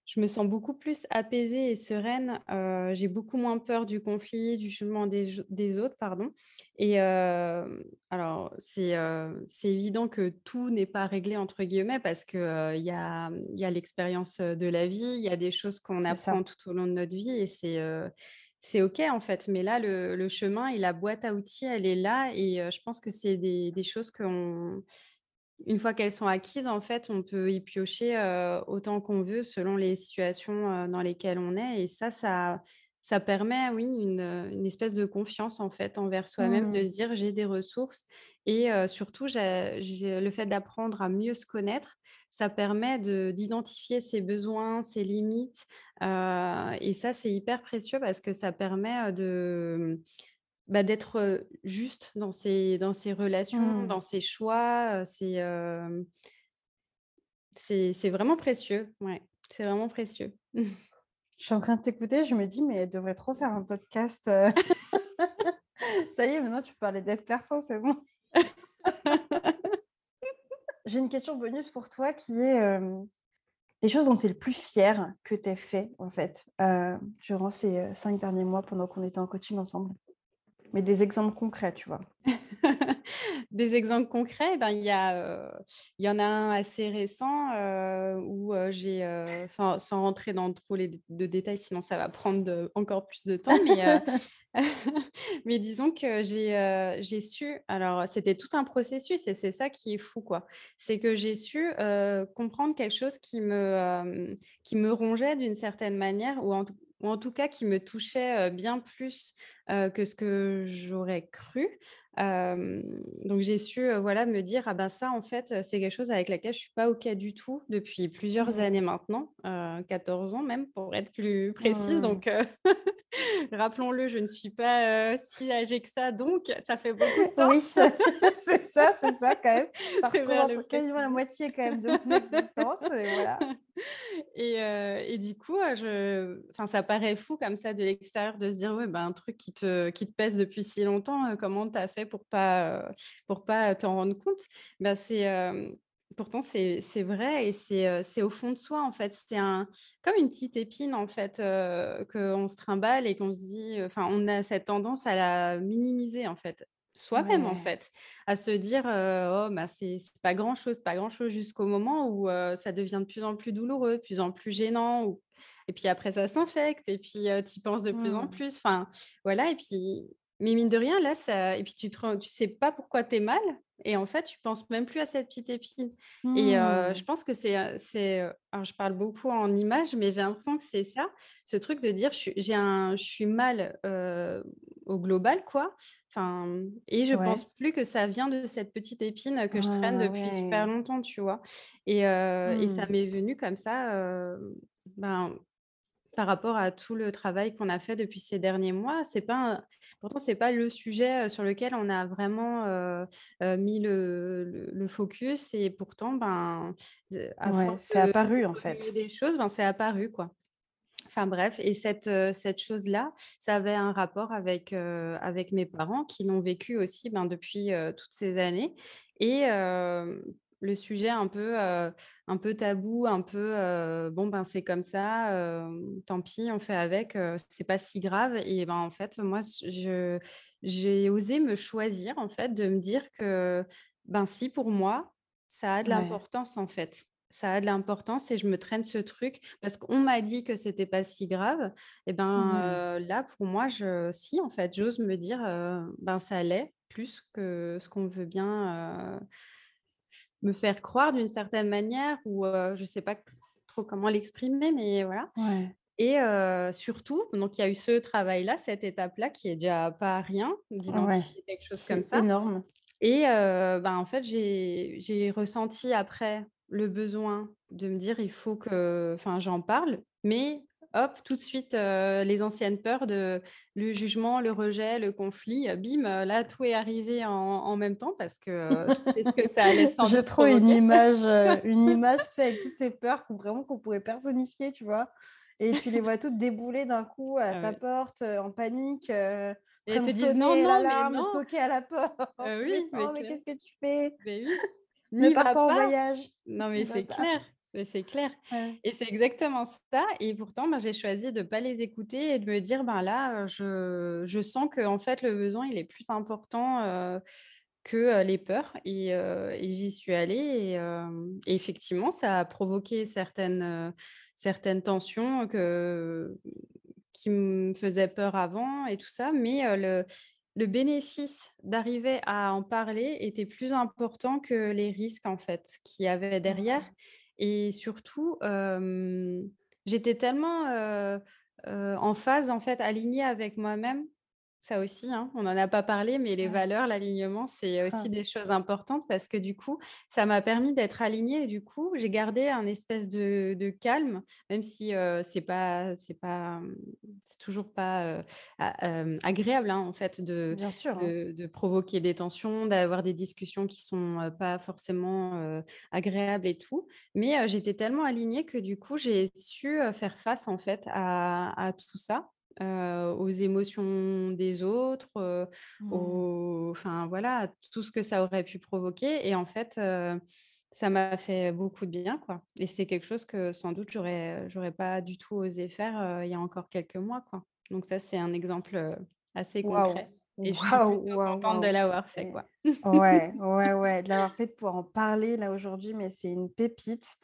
je me sens beaucoup plus apaisée et sereine. j'ai beaucoup moins peur du conflit, du jugement des, autres, pardon. Et alors, c'est évident que tout n'est pas réglé entre guillemets parce que il y a, y a l'expérience de la vie, il y a des choses qu'on apprend tout au long de notre vie et c'est c'est OK en fait. Mais là, le, chemin et la boîte à outils, elle est là et je pense que c'est des, des choses qu'on une fois qu'elles sont acquises, en fait, on peut y piocher autant qu'on veut selon les situations dans lesquelles on est. Et ça, ça, ça permet, oui, une, espèce de confiance en fait envers soi-même, de mmh. se dire j'ai des ressources. Et surtout, le fait d'apprendre à mieux se connaître, ça permet d'identifier ses besoins, ses limites. et ça, c'est hyper précieux parce que ça permet de bah, d'être juste dans ses, dans ses relations, mmh. dans ses choix. C'est c'est vraiment précieux. Ouais, c'est vraiment précieux. Je suis en train de t'écouter, je me dis, mais elle devrait trop faire un podcast. Ça y est, maintenant tu peux parler dev perso, c'est bon. J'ai une question bonus pour toi qui est les choses dont tu es le plus fier que tu aies fait, en fait, durant ces cinq derniers mois pendant qu'on était en coaching ensemble mais des exemples concrets, tu vois. des exemples concrets, ben, il, y y en a un assez récent où j'ai, sans, rentrer dans trop les, de détails, sinon ça va prendre encore plus de temps, mais, disons que j'ai, j'ai su, alors c'était tout un processus et c'est ça qui est fou, quoi. C'est que j'ai su comprendre quelque chose qui me, qui me rongeait d'une certaine manière, ou en, ou en tout cas qui me touchait bien plus que ce que j'aurais cru. donc j'ai su voilà me dire ah ben ça en fait c'est quelque chose avec laquelle je suis pas ok du tout depuis plusieurs mmh. années maintenant 14 ans même pour être plus précise mmh. donc rappelons-le je ne suis pas si âgée que ça donc ça fait beaucoup de temps oui c'est ça c'est ça quand même ça représente quasiment la moitié quand même de mon existence et voilà et, et, du coup je enfin ça paraît fou comme ça de l'extérieur de se dire ouais ben un truc qui te qui te pèse depuis si longtemps comment tu as fait pour pas pour pas t'en rendre compte? Ben c'est pourtant c'est vrai et c'est au fond de soi en fait. C'est un comme une petite épine en fait qu'on se trimballe et qu'on se dit enfin on a cette tendance à la minimiser en fait soi-même en fait à se dire oh bah c'est pas grand chose pas grand chose jusqu'au moment où ça devient de plus en plus douloureux de plus en plus gênant ou... et puis après ça s'infecte et puis tu y penses de plus en mmh. plus enfin voilà et puis mais mine de rien, là, ça... et puis tu ne tu sais pas pourquoi tu es mal, et en fait, tu penses même plus à cette petite épine. Et mmh. je pense que c'est, c'est, je parle beaucoup en images, mais j'ai l'impression que c'est ça, ce truc de dire, je, j'ai un, je suis mal au global, quoi. Enfin, et je pense plus que ça vient de cette petite épine que je traîne ah depuis super longtemps, tu vois. Et, et ça mmh. m'est venu comme ça. ben, par rapport à tout le travail qu'on a fait depuis ces derniers mois. C'est pas Pourtant, ce n'est pas le sujet sur lequel on a vraiment mis le, focus. Et pourtant, ben, c'est apparu en fait. Des choses, ben, c'est apparu quoi. Enfin bref, et cette, cette chose-là, ça avait un rapport avec, avec mes parents qui l'ont vécu aussi ben, depuis toutes ces années. Et le sujet un peu, un peu tabou, un peu bon ben c'est comme ça, tant pis, on fait avec, c'est pas si grave. Et ben en fait, moi, je, j'ai osé me choisir en fait, de me dire que ben si pour moi, ça a de l'importance en fait. ça a de l'importance et je me traîne ce truc parce qu'on m'a dit que c'était pas si grave. Et ben Mmh. là, pour moi, je, si en fait, j'ose me dire, ben ça l'est plus que ce qu'on veut bien me faire croire d'une certaine manière ou je sais pas trop comment l'exprimer, mais voilà. Ouais. Et surtout, donc il y a eu ce travail-là, cette étape-là qui est déjà pas rien Ouais, d'identifier quelque chose comme ça. énorme. Et ben, en fait, j'ai j'ai ressenti après le besoin de me dire: «Il faut que» enfin, j'en parle, mais hop, tout de suite, heu, les anciennes peurs de le jugement, le rejet, le conflit, heu, bim, heu, là, tout est arrivé en en même temps parce que, c'est ce que ça allait sans J'ai trop une image, une image, sais, avec toutes ces peurs qu'on vraiment qu'on pourrait personnifier, tu vois? Et tu les vois toutes débouler d'un coup à Ah ta ouais porte, en panique, et elles te disent: «Non, non, mais non!» toquer à la porte. «Mais oui, mais non, mais qu'est-ce que tu fais? mais oui. N'y va pas en voyage, Non, mais c'est pas». clair, c'est clair Ouais. et c'est exactement ça et pourtant, ben, j'ai choisi de ne pas les écouter et de me dire: «Ben, là, je je sens que en fait, le besoin, il est plus important, que, les peurs» et j'y suis allée et effectivement, ça a provoqué certaines, certaines tensions que qui me faisaient peur avant et tout ça, mais le le bénéfice d'arriver à en parler était plus important que les risques, en fait, qu'il y avait derrière Mmh. Et surtout, j'étais tellement, en phase, en fait, alignée avec moi-même. Ça aussi, hein, on n'en a pas parlé, mais les Ouais. valeurs, l'alignement, c'est aussi Ah. des choses importantes parce que du coup, ça m'a permis d'être alignée et du coup, j'ai gardé un espèce de de calme, même si, heu, c'est pas c'est pas, mmh, c'est toujours pas, agréable, hein, en fait, de Bien sûr, hein. de provoquer des tensions, d'avoir des discussions qui sont, heu, pas forcément, agréables et tout. Mais, j'étais tellement alignée que du coup, j'ai su, faire face, en fait, à à tout ça heu, aux émotions des autres, heu, Mmh. aux enfin voilà, à tout ce que ça aurait pu provoquer et en fait, heu, ça m'a fait beaucoup de bien, quoi et c'est quelque chose que sans doute j'aurais, j'aurais pas du tout osé faire, heu, il y a encore quelques mois, quoi. Donc ça, c'est un exemple, assez Waouh! concret et je suis plutôt contente de l'avoir fait, quoi. ouais, ouais, ouais, de l'avoir fait, de pouvoir en parler là aujourd'hui, mais c'est une pépite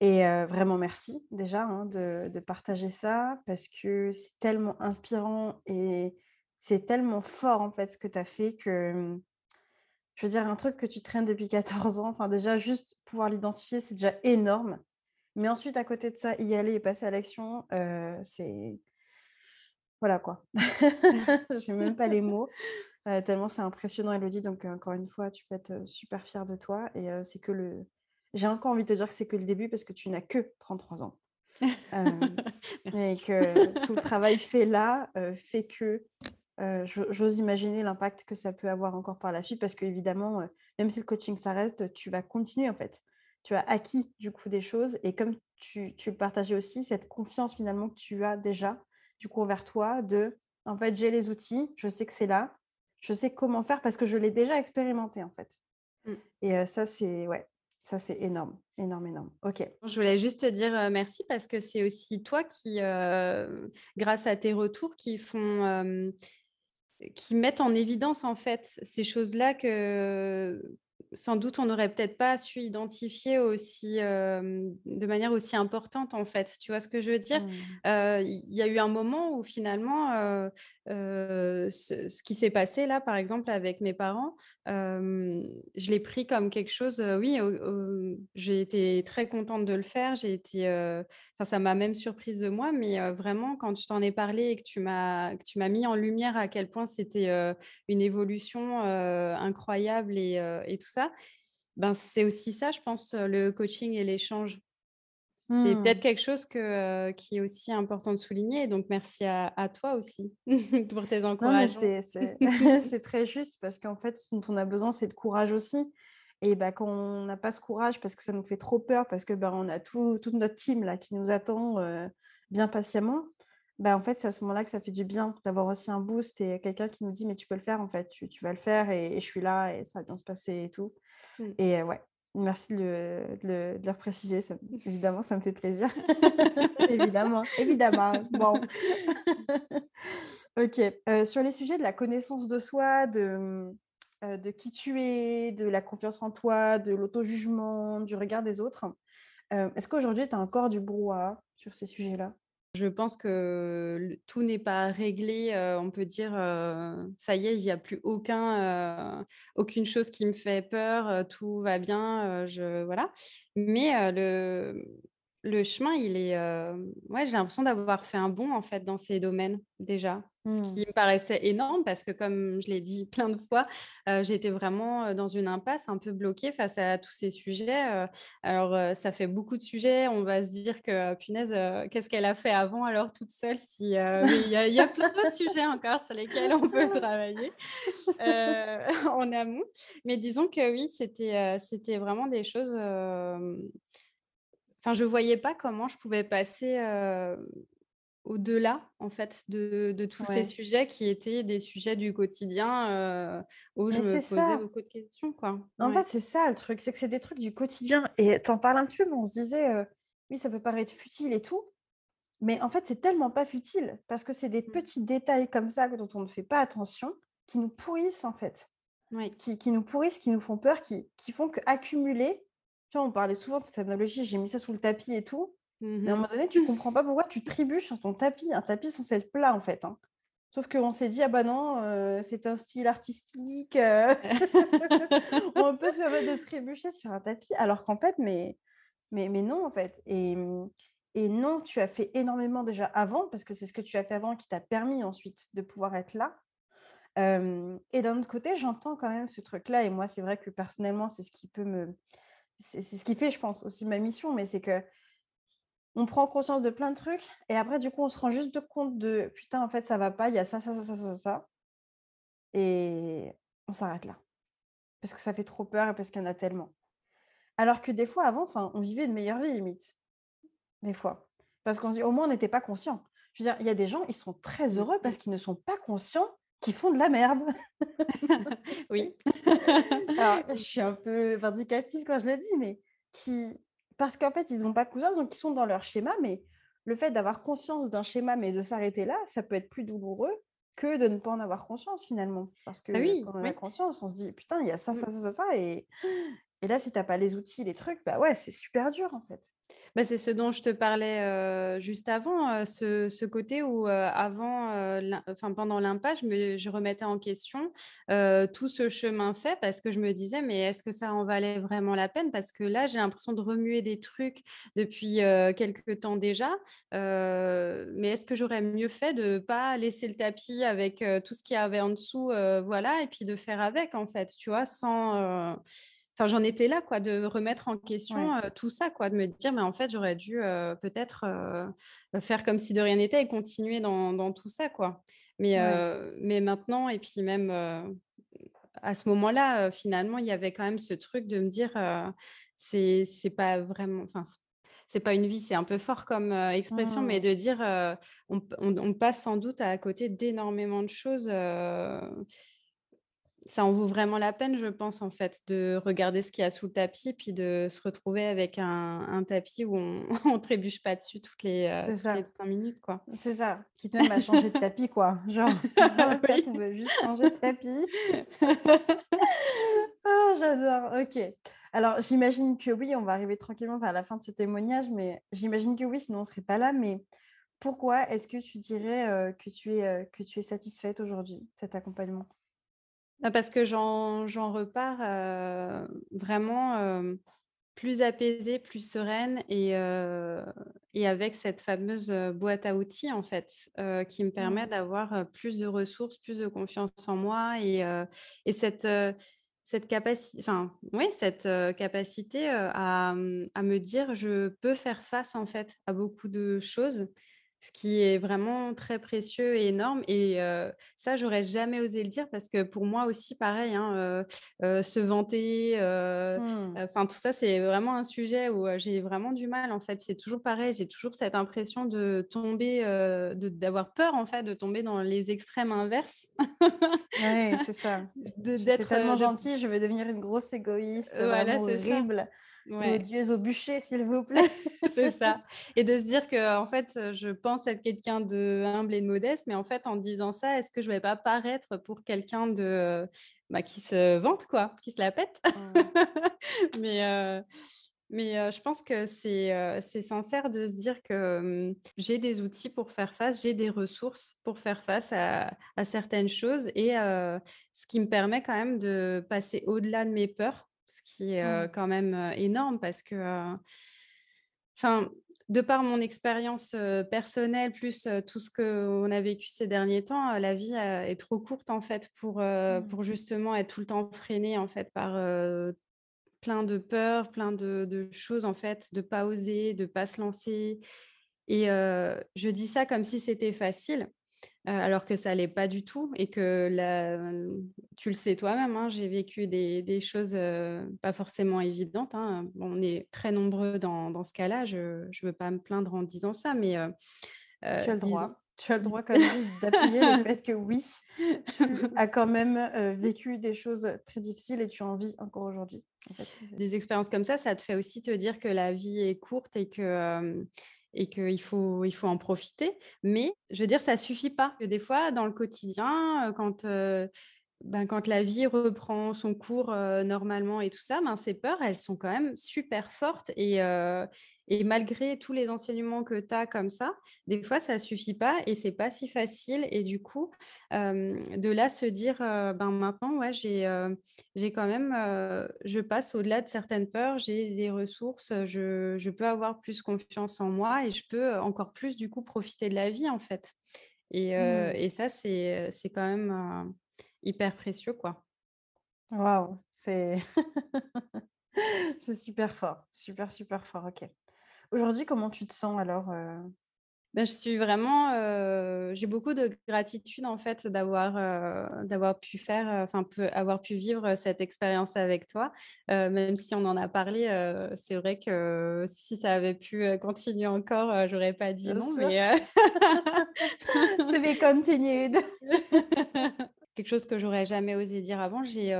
et vraiment merci déjà, hein, de de partager ça parce que c'est tellement inspirant et c'est tellement fort en fait ce que tu as fait que, mmh, je veux dire un truc que tu traînes depuis 14 ans, enfin déjà juste pouvoir l'identifier, c'est déjà énorme. Mais ensuite à côté de ça, y aller et passer à l'action, c'est voilà quoi. J'ai même pas les mots. Tellement c'est impressionnant Elodie, donc encore une fois, tu peux être, super fière de toi et c'est que le j'ai encore envie de te dire que c'est que le début parce que tu n'as que 33 ans. Hem et que tout le travail fait là, heu, fait que, j'o j'ose imaginer l'impact que ça peut avoir encore par la suite parce qu'évidemment, heu, même si le coaching s'arrête, tu vas continuer en fait. Tu as acquis du coup des choses et comme tu tu partageais aussi, cette confiance finalement que tu as déjà, du coup envers toi de: «En fait, j'ai les outils, je sais que c'est là, je sais comment faire parce que je l'ai déjà expérimenté en fait» Mmh. et ça c'est ouais, ça c'est énorme, énorme, énorme. OK. Je voulais juste te dire, heu, merci parce que c'est aussi toi qui, heu, grâce à tes retours qui font, hem Qui mettent en évidence, en fait, ces choses-là que, sans doute, on n'aurait peut-être pas su identifier aussi, de manière aussi importante, en fait. Tu vois ce que je veux dire? Mmh. Il y a eu un moment où finalement, ce ce qui s'est passé là, par exemple, avec mes parents, je l'ai pris comme quelque chose, oui, j'ai été très contente de le faire. J'ai été, Enfin, ça m'a même surprise de moi, mais vraiment quand je t'en ai parlé et que tu m'as que tu m'as mis en lumière à quel point c'était, une évolution, incroyable et tout ça, ben, c'est aussi ça, je pense, le coaching et l'échange. C'est peut-être Mmh. quelque chose que, qui est aussi important de souligner, donc merci à à toi aussi pour tes encouragements. c'est très juste parce qu'en fait, ce dont on a besoin, c'est de courage aussi et bah, quand on n'a pas ce courage parce que ça nous fait trop peur, parce que, bah, on a tout toute notre team là qui nous attend, heu, bien patiemment, bah, en fait, c'est à ce moment-là que ça fait du bien d'avoir aussi un boost et quelqu'un qui nous dit: «Mais tu peux le faire en fait, tu tu vas le faire et et je suis là et ça va bien se passer et tout» Mmh. et heu, ouais, merci de le de le de le repréciser, ça évidemment, ça me fait plaisir. Évidemment, évidemment, bon. OK, heu, sur les sujets de la connaissance de soi, de, mmh, de qui tu es, de la confiance en toi, de l'auto-jugement, du regard des autres, Est-ce qu'aujourd'hui, tu as encore du brouhaha sur ces sujets-là? Je pense que tout n'est pas réglé. on peut dire, ça y est, il n'y a plus aucun, aucune chose qui me fait peur. tout va bien. je voilà. Mais le le chemin, il est, ouais, j'ai l'impression d'avoir fait un bond en fait dans ces domaines déjà. Ce Mmh. qui me paraissait énorme parce que comme je l'ai dit plein de fois, j'étais vraiment dans une impasse, un peu bloquée face à tous ces sujets. alors ça fait beaucoup de sujets, on va se dire que punaise, qu'est-ce qu'elle a fait avant alors toute seule si il y a, y a plein d'autres sujets encore sur lesquels on peut travailler en amont. Mais disons que oui, c'était c'était vraiment des choses Enfin, je voyais pas comment je pouvais passer, au-delà, en fait, de de tous ces sujets qui étaient des sujets du quotidien, où je Mais me c'est posais ça. beaucoup de questions, quoi. En Ouais. fait, c'est ça le truc, c'est que c'est des trucs du quotidien et tu en parles un petit peu, mais on se disait, «Oui, ça peut paraître futile et tout», mais en fait, c'est tellement pas futile parce que c'est des Mmh. petits détails comme ça dont on ne fait pas attention, qui nous pourrissent, en fait. Oui. Qui qui nous pourrissent, qui nous font peur, qui qui font qu'accumuler tu vois, on parlait souvent de cette analogie: «J'ai mis ça sous le tapis et tout», Mmh mais à un mh. moment donné, tu comprends pas pourquoi tu trébuches sur ton tapis. Un tapis censé être plat, en fait, hein. Sauf qu'on s'est dit: «Ah bah non, c'est un style artistique, on peut se permettre de trébucher sur un tapis», alors qu'en fait, mais mais mais non, en fait et mmh et non, tu as fait énormément déjà avant parce que c'est ce que tu as fait avant qui t'a permis ensuite de pouvoir être là. Et d'un autre côté, j'entends quand même ce truc-là et moi, c'est vrai que personnellement, c'est ce qui peut me c'est ce qui fait, je pense, aussi ma mission, mais c'est que on prend conscience de plein de trucs et après, du coup, on se rend juste de compte de: «Putain, en fait, ça va pas, il y a ça, ça, ça, ça, ça, ça» et on s'arrête là. Parce que ça fait trop peur et parce qu'il y en a tellement. Alors que des fois, avant, enfin, on vivait une meilleure vie limite, des fois. Parce qu'on se dit: «Au moins, on n'était pas conscient». Je veux dire, il y a des gens, ils sont très Mmh heureux parce qu'ils ne sont pas conscients qu'ils font de la merde. Oui. Alors, je suis un peu vindicative quand je le dis, mais qui parce qu'en fait, ils ont pas conscience, donc ils sont dans leur schéma, mais le fait d'avoir conscience d'un schéma, mais de s'arrêter là, ça peut être plus douloureux que de ne pas en avoir conscience finalement. Parce Ah que oui, quand on en a oui. conscience, on se dit: «Putain, il y a ça, Mmh. ça, ça, ça, ça» et et là, si tu as pas les outils, les trucs, bah ouais, c'est super dur en fait. Bah, c'est ce dont je te parlais, juste avant, ce côté où, avant, enfin, pendant l'impasse, je me je remettais en question, tout ce chemin fait parce que je me disais: «Mais est-ce que ça en valait vraiment la peine?» parce que là, j'ai l'impression de remuer des trucs depuis, heu, quelque temps déjà, mais est-ce que j'aurais mieux fait de pas laisser le tapis avec, tout ce qu'il y avait en dessous, voilà et puis de faire avec, en fait, tu vois? Sans, Enfin, j'en étais là, quoi, de remettre en Ouais, question, heu, tout ça, quoi, de me dire: «Mais en fait, j'aurais dû, heu, peut-être, heu, faire comme si de rien n'était et continuer dans dans tout ça, quoi». Mais ouais. mais maintenant et puis même, à ce moment-là, finalement, il y avait quand même ce truc de me dire, «C'est pas vraiment enfin, c'est pas une vie», c'est un peu fort comme, expression, mais Mmh. de dire, on p on on passe sans doute à côté d'énormément de choses, ça en vaut vraiment la peine, je pense, en fait, de regarder ce qu'il y a sous le tapis, puis de se retrouver avec un un tapis où on on trébuche pas dessus toutes les, toutes ça, 5 minutes, quoi. c'est ça. Quitte même à changer de tapis quoi, genre en fait, Oui. on veut juste changer de tapis. Ah j'adore, OK. Alors j'imagine que oui, on va arriver tranquillement vers la fin de ce témoignage, mais j'imagine que oui, sinon on ne serait pas là. Mais pourquoi est-ce que tu dirais, heu, que tu es, heu, que tu es satisfaite aujourd'hui de cet accompagnement? Parce que j'en repars, heu, vraiment, hem, plus apaisée, plus sereine et et avec cette fameuse, boîte à outils, en fait, qui me permet Mmh. d'avoir, plus de ressources, plus de confiance en moi et cette, heu, cette capaci enfin, oui, cette, capacité, à, mmh, à me dire: «Je peux faire face, en fait, à beaucoup de choses», ce qui est vraiment très précieux et énorme et ça, j'aurais jamais osé le dire parce que pour moi aussi pareil, hein, se vanter, Mmh. Enfin, tout ça, c'est vraiment un sujet où, j'ai vraiment du mal, en fait. C'est toujours pareil, j'ai toujours cette impression de tomber, d'avoir peur, en fait, de tomber dans les extrêmes inverses. Ouais, c'est ça. D'être, tellement heu, de gentille, je vais devenir une grosse égoïste, voilà, c'est ça. Ouais. odieuse au bûcher, s'il vous plaît. C'est ça et de se dire que en fait, je pense être quelqu'un de humble et de modeste, mais en fait, en disant ça, est-ce que je vais pas paraître pour quelqu'un de, bah, qui se vante quoi, qui se la pète? Mmh. Mais Mais je pense que c'est sincère de se dire que j'ai des outils pour faire face, j'ai des ressources pour faire face à, à certaines choses et ce qui me permet quand même de passer au-delà de mes peurs, ce qui est Mmh. quand même énorme parce que, enfin, de par mon expérience personnelle, plus tout ce qu'on a vécu ces derniers temps, la vie est trop courte en fait pour, Mmh. pour justement être tout le temps freinée en fait par plein de peurs, plein de, de choses en fait, de pas oser, de pas se lancer. Et je dis ça comme si c'était facile, alors que ça l'est pas du tout et que la, tu le sais toi-même, hein, j'ai vécu des, des choses pas forcément évidentes. hein. On est très nombreux dans, dans ce cas-là, je ne veux pas me plaindre en disant ça, mais Tu as le disons. droit. Tu as le droit comme juste d'appuyer le fait que oui, tu as quand même, vécu des choses très difficiles et tu en vis encore aujourd'hui, en fait, c'est des expériences comme ça, ça te fait aussi te dire que la vie est courte et que, et qu'il faut il faut en profiter. Mais je veux dire, ça suffit pas. Que des fois, dans le quotidien, heu, quand, heu, ben, quand la vie reprend son cours, normalement et tout ça, ben, ces peurs, elles sont quand même super fortes et et malgré tous les enseignements que tu as comme ça, des fois, ça suffit pas et c'est pas si facile et du coup, de là se dire, «Ben, maintenant, ouais, j'ai, j'ai quand même, je passe au-delà de certaines peurs, j'ai des ressources, je je peux avoir plus confiance en moi et je peux encore plus, du coup, profiter de la vie, en fait» et mmh. et ça, c'est, c'est quand même, hyper précieux, quoi. Waouh, c'est c'est super fort, super, super fort, OK. Aujourd'hui, comment tu te sens alors? Ben, je suis vraiment, j'ai beaucoup de gratitude en fait d'avoir, d'avoir pu faire, enfin avoir pu vivre cette expérience avec toi. Même si on en a parlé, c'est vrai que si ça avait pu, continuer encore, j'aurais pas dit Bien non, sûr. mais To be continued. Quelque chose que j'aurais jamais osé dire avant, j'ai,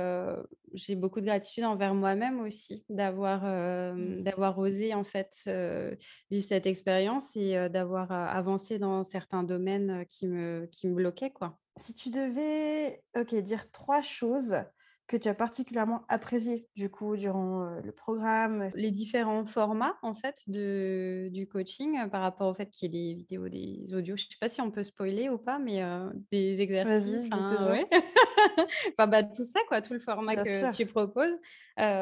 j'ai beaucoup de gratitude envers moi-même aussi d'avoir, hem, Mmh. d'avoir osé en fait, heu, vivre cette expérience et d'avoir, avancé dans certains domaines, qui me qui me bloquaient, quoi. Si tu devais, OK, dire 3 choses que tu as particulièrement appréciées, du coup, durant, le programme, Les différents formats en fait de du coaching, heu, par rapport au fait qu'il y ait des vidéos, des audios, je sais pas si on peut spoiler ou pas, mais des exercices, toujours. ouais. Enfin, bah, tout ça quoi, tout le format Bien que sûr. tu proposes.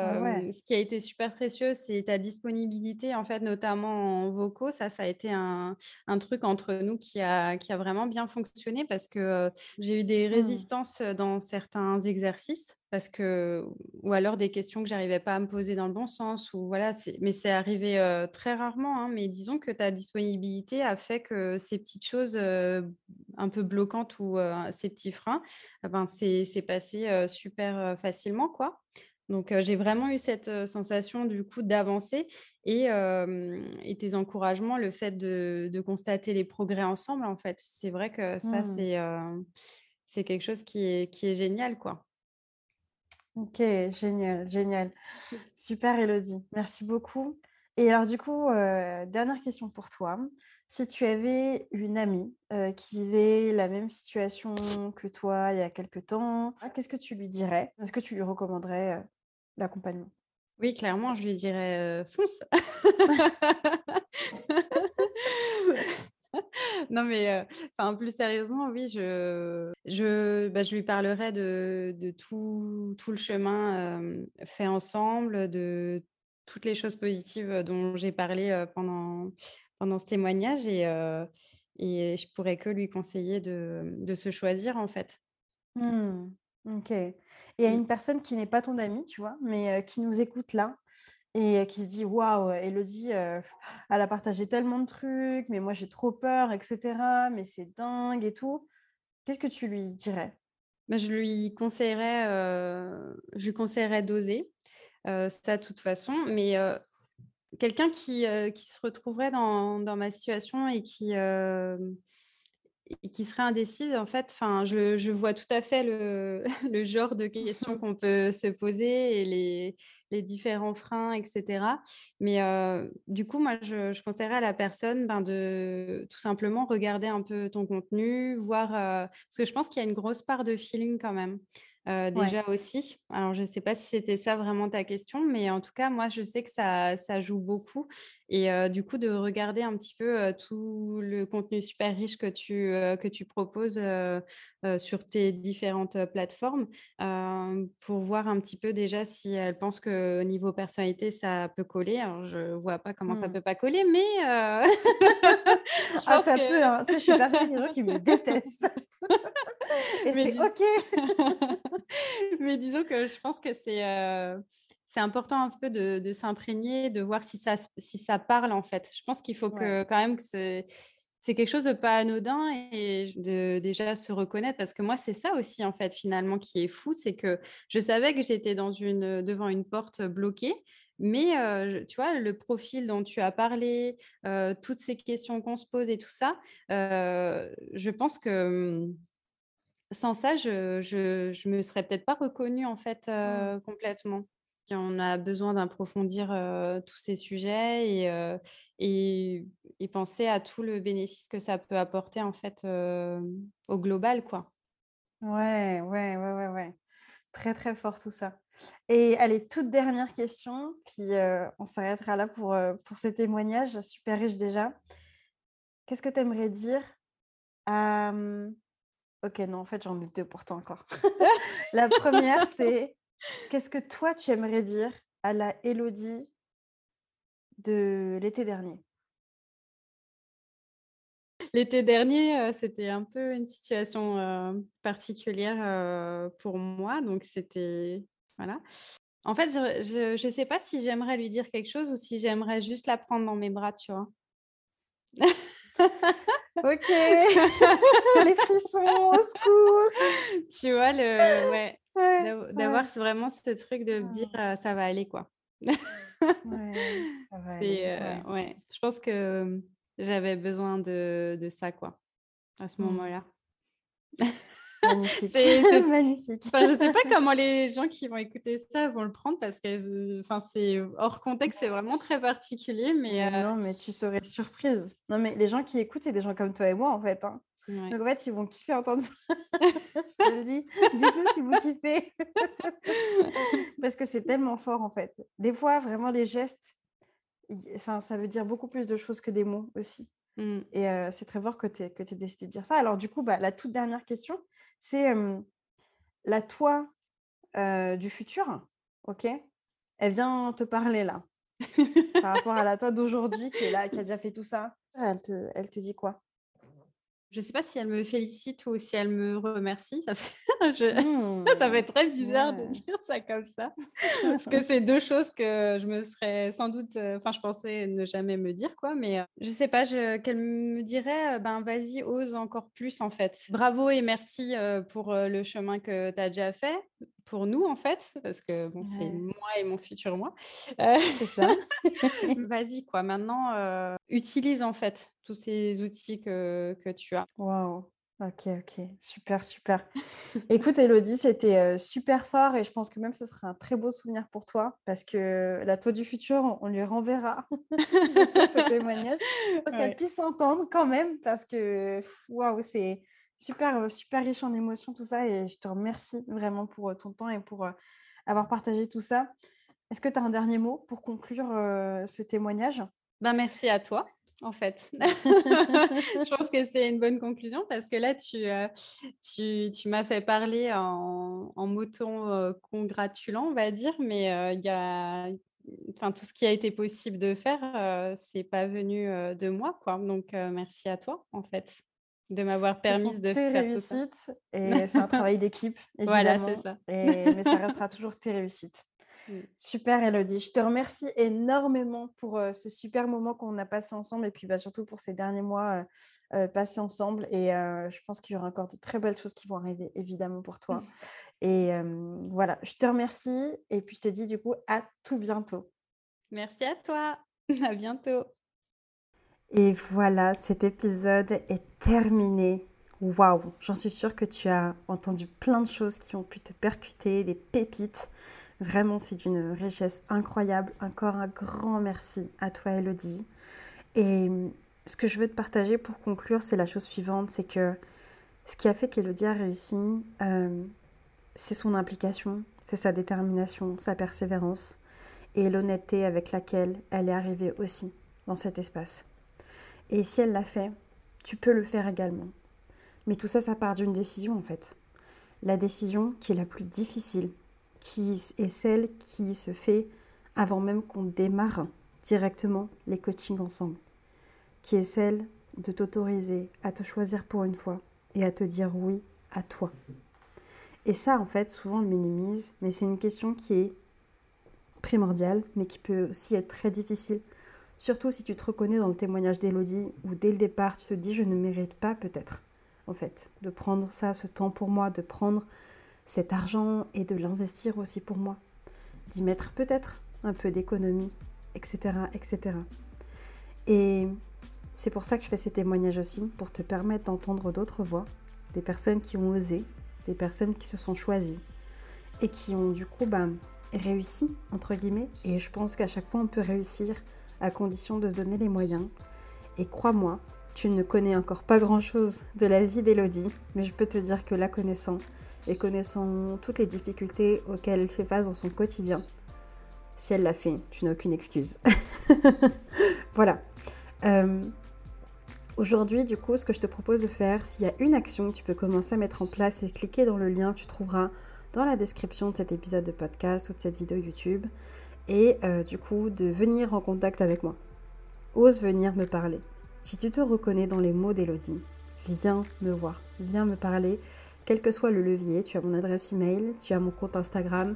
Ouais. Ce qui a été super précieux, c'est ta disponibilité en fait, notamment en vocaux. Ça, ça a été un un truc entre nous qui a qui a vraiment bien fonctionné parce que, j'ai eu des Mmh. résistances, dans certains exercices parce que ou alors des questions que j'arrivais pas à me poser dans le bon sens ou voilà, mais c'est arrivé, très rarement, hein, mais disons que ta disponibilité a fait que ces petites choses, un peu bloquantes ou, ces petits freins, ah ben, c'est passé, super, facilement, quoi. Donc, j'ai vraiment eu cette, sensation du coup d'avancer et tes encouragements, le fait de de constater les progrès ensemble, en fait. C'est vrai que ça, Mmh. c'est quelque chose qui est qui est génial, quoi. OK, génial, génial. Super Elodie, merci beaucoup. Et alors du coup, heu, dernière question pour toi. Si tu avais une amie, heu, qui vivait la même situation que toi il y a quelque temps, ah, qu'est-ce que tu lui dirais? Est-ce que tu lui recommanderais, heu, l'accompagnement? Oui, clairement, je lui dirais, «Fonce!» Non, mais enfin, plus sérieusement, oui, je je bah, je lui parlerai de de tout tout le chemin, hem, fait ensemble, de toutes les choses positives, dont j'ai parlé, pendant pendant ce témoignage et et je pourrais que lui conseiller de de se choisir, en fait. Mmh. OK. Et a Mmh. une personne qui n'est pas ton amie, tu vois? Mais, qui nous écoute là et heu, qui se dit: «Waouh, Elodie, heu, elle a partagé tellement de trucs, mais moi j'ai trop peur et cetera, mais c'est dingue et tout». Qu'est-ce que tu lui dirais? Bah, je lui conseillerais, heu, je lui conseillerais d'oser, heu, ça de toute façon, mais Quelqu'un qui, qui se retrouverait dans dans ma situation et qui, et qui serait indécise, en fait, enfin, je je vois tout à fait le le genre de questions qu'on peut se poser et les les différents freins et cetera. Mais heu, du coup, moi, je je conseillerais à la personne, ben, de tout simplement regarder un peu ton contenu, voir, heu parce que je pense qu'il y a une grosse part de feeling quand même. Déjà aussi. Alors, je ne sais pas si c'était ça vraiment ta question, mais en tout cas, moi, je sais que ça, ça joue beaucoup. Et du coup, de regarder un petit peu tout le contenu super riche que tu, que tu proposes sur tes différentes plateformes pour voir un petit peu déjà si elle pense que niveau personnalité, ça peut coller. Alors, je ne vois pas comment ça ne mmh. peut pas coller, mais... ah, ça peut, hein. je suis pas des gens qui me détestent. Et c'est OK. Mais disons que je pense que c'est euh, c'est important un peu de, de s'imprégner, de voir si ça, si ça parle en fait. Je pense qu'il faut que quand même que c'est c'est quelque chose de pas anodin et de déjà se reconnaître parce que moi c'est ça aussi en fait finalement qui est fou c'est que je savais que j'étais dans une devant une porte bloquée mais euh, tu vois le profil dont tu as parlé euh, toutes ces questions qu'on se pose et tout ça je pense que hum, sans ça, je je me serais peut-être pas reconnue en fait, mmh. complètement. on a besoin d'approfondir, tous ces sujets et et et penser à tout le bénéfice que ça peut apporter en fait, au global, quoi. Ouais, ouais, ouais, ouais, ouais. Très, très fort tout ça. Et allez, toute dernière question, puis, on s'arrêtera là pour, pour ce témoignage super riche déjà. Qu'est-ce que tu aimerais dire à, Ok, non, en fait, j'en ai deux pour toi encore. la première, c'est qu'est-ce que toi, tu aimerais dire à la Elodie de l'été dernier? L'été dernier, euh, c'était un peu une situation euh, particulière euh, pour moi. Donc, c'était. Voilà. En fait, je ne sais pas si j'aimerais lui dire quelque chose ou si j'aimerais juste la prendre dans mes bras, tu vois. Ok. les frissons, au secours. Tu vois, le, ouais. D'avoir vraiment ce truc de me dire ah. ça va aller, quoi. ouais, ça va aller, euh, ouais. Je pense que j'avais besoin de, de, ça, quoi, à ce mmh. moment-là. Magnifique. C'est magnifique. Enfin, je sais pas comment les gens qui vont écouter ça vont le prendre parce que enfin, c'est hors contexte, c'est vraiment très particulier. Mais euh Non, mais tu serais surprise. Non, mais les gens qui écoutent, c'est des gens comme toi et moi, en fait. Hein. Donc, en fait, ils vont kiffer entendre ça. je te le dis. Dites-nous si vous kiffez. parce que c'est tellement fort, en fait. Des fois, vraiment, les gestes, enfin, ça veut dire beaucoup plus de choses que des mots aussi. Mmh. Et c'est très fort que tu aies, décidé de dire ça. Alors, du coup, bah, la toute dernière question, c'est la toi du futur, ok Elle vient te parler là, par rapport à la toi d'aujourd'hui qui est là, qui a déjà fait tout ça. Elle te, elle te dit quoi? Je ne sais pas si elle me félicite ou si elle me remercie. Ça fait, mmh. ça fait très bizarre de dire ça comme ça. Parce que c'est deux choses que je me serais sans doute, enfin, je pensais ne jamais me dire, quoi. Mais je ne sais pas, qu'elle me dirait, ben, vas-y, ose encore plus, en fait. Bravo et merci pour le chemin que tu as déjà fait pour nous, en fait, parce que bon, c'est moi et mon futur moi. Euh, c'est ça. Vas-y, quoi. Maintenant, euh, utilise, en fait, tous ces outils que, que tu as. Waouh. Ok, ok, super, super. Écoute, Elodie, c'était euh, super fort et je pense que même ce sera un très beau souvenir pour toi parce que la toi du futur, on, lui renverra ce témoignage pour qu'elle puisse s'entendre quand même parce que waouh, c'est super, super riche en émotions, tout ça. Et je te remercie vraiment pour ton temps et pour avoir partagé tout ça. Est-ce que tu as un dernier mot pour conclure ce témoignage? Ben, Merci à toi. En fait, je pense que c'est une bonne conclusion parce que là, tu, m'as fait parler en, en moton congratulant, on va dire, mais il y a, enfin, tout ce qui a été possible de faire, euh, c'est pas venu de moi, quoi. Donc, merci à toi, en fait de m'avoir permis de faire tout ça. Et c'est un travail d'équipe, Voilà, c'est ça. mais ça restera toujours tes réussites. Super Elodie, je te remercie énormément pour ce super moment qu'on a passé ensemble et puis bah, surtout pour ces derniers mois passés ensemble. Et je pense qu'il y aura encore de très belles choses qui vont arriver évidemment pour toi. Et voilà, je te remercie et puis je te dis du coup à tout bientôt. Merci à toi, à bientôt. Et voilà, cet épisode est terminé. Waouh, j'en suis sûre que tu as entendu plein de choses qui ont pu te percuter, des pépites. Vraiment, c'est d'une richesse incroyable. Encore un grand merci à toi, Elodie. Et ce que je veux te partager pour conclure, c'est la chose suivante, c'est que ce qui a fait qu'Elodie a réussi, euh, c'est son implication, c'est sa détermination, sa persévérance et l'honnêteté avec laquelle elle est arrivée aussi dans cet espace. Et si elle l'a fait, tu peux le faire également. Mais tout ça, ça part d'une décision en fait. La décision qui est la plus difficile, qui est celle qui se fait avant même qu'on démarre directement les coachings ensemble, qui est celle de t'autoriser à te choisir pour une fois et à te dire oui à toi. Et ça, en fait, souvent le minimise, mais c'est une question qui est primordiale, mais qui peut aussi être très difficile. Surtout si tu te reconnais dans le témoignage d'Elodie, où dès le départ, tu te dis je ne mérite pas peut-être, en fait, de prendre ça, ce temps pour moi, de prendre cet argent et de l'investir aussi pour moi, d'y mettre peut-être un peu d'économie, etc., etc. Et c'est pour ça que je fais ces témoignages aussi, pour te permettre d'entendre d'autres voix, des personnes qui ont osé, des personnes qui se sont choisies et qui ont du coup ben, réussi, entre guillemets. Et je pense qu'à chaque fois, on peut réussir à condition de se donner les moyens. Et crois-moi, tu ne connais encore pas grand-chose de la vie d'Elodie, mais je peux te dire que la connaissant et connaissant toutes les difficultés auxquelles elle fait face dans son quotidien, si elle l'a fait, tu n'as aucune excuse. voilà. Euh, aujourd'hui, du coup, ce que je te propose de faire, s'il y a une action que tu peux commencer à mettre en place et cliquer dans le lien que tu trouveras dans la description de cet épisode de podcast ou de cette vidéo YouTube, et euh, du coup de venir en contact avec moi. Ose venir me parler. Si tu te reconnais dans les mots d'Elodie, viens me voir, viens me parler, quel que soit le levier. Tu as mon adresse email, tu as mon compte Instagram,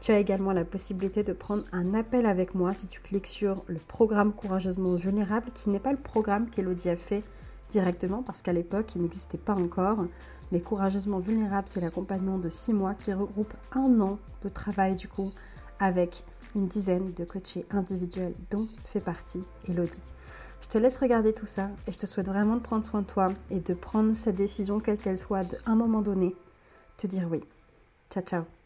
tu as également la possibilité de prendre un appel avec moi si tu cliques sur le programme Courageusement Vulnérable, qui n'est pas le programme qu'Elodie a fait directement, parce qu'à l'époque, il n'existait pas encore. Mais Courageusement Vulnérable, c'est l'accompagnement de six mois qui regroupe un an de travail du coup avec une dizaine de coachés individuels dont fait partie Elodie. Je te laisse regarder tout ça et je te souhaite vraiment de prendre soin de toi et de prendre cette décision, quelle qu'elle soit, à un moment donné, te dire oui. Ciao, ciao.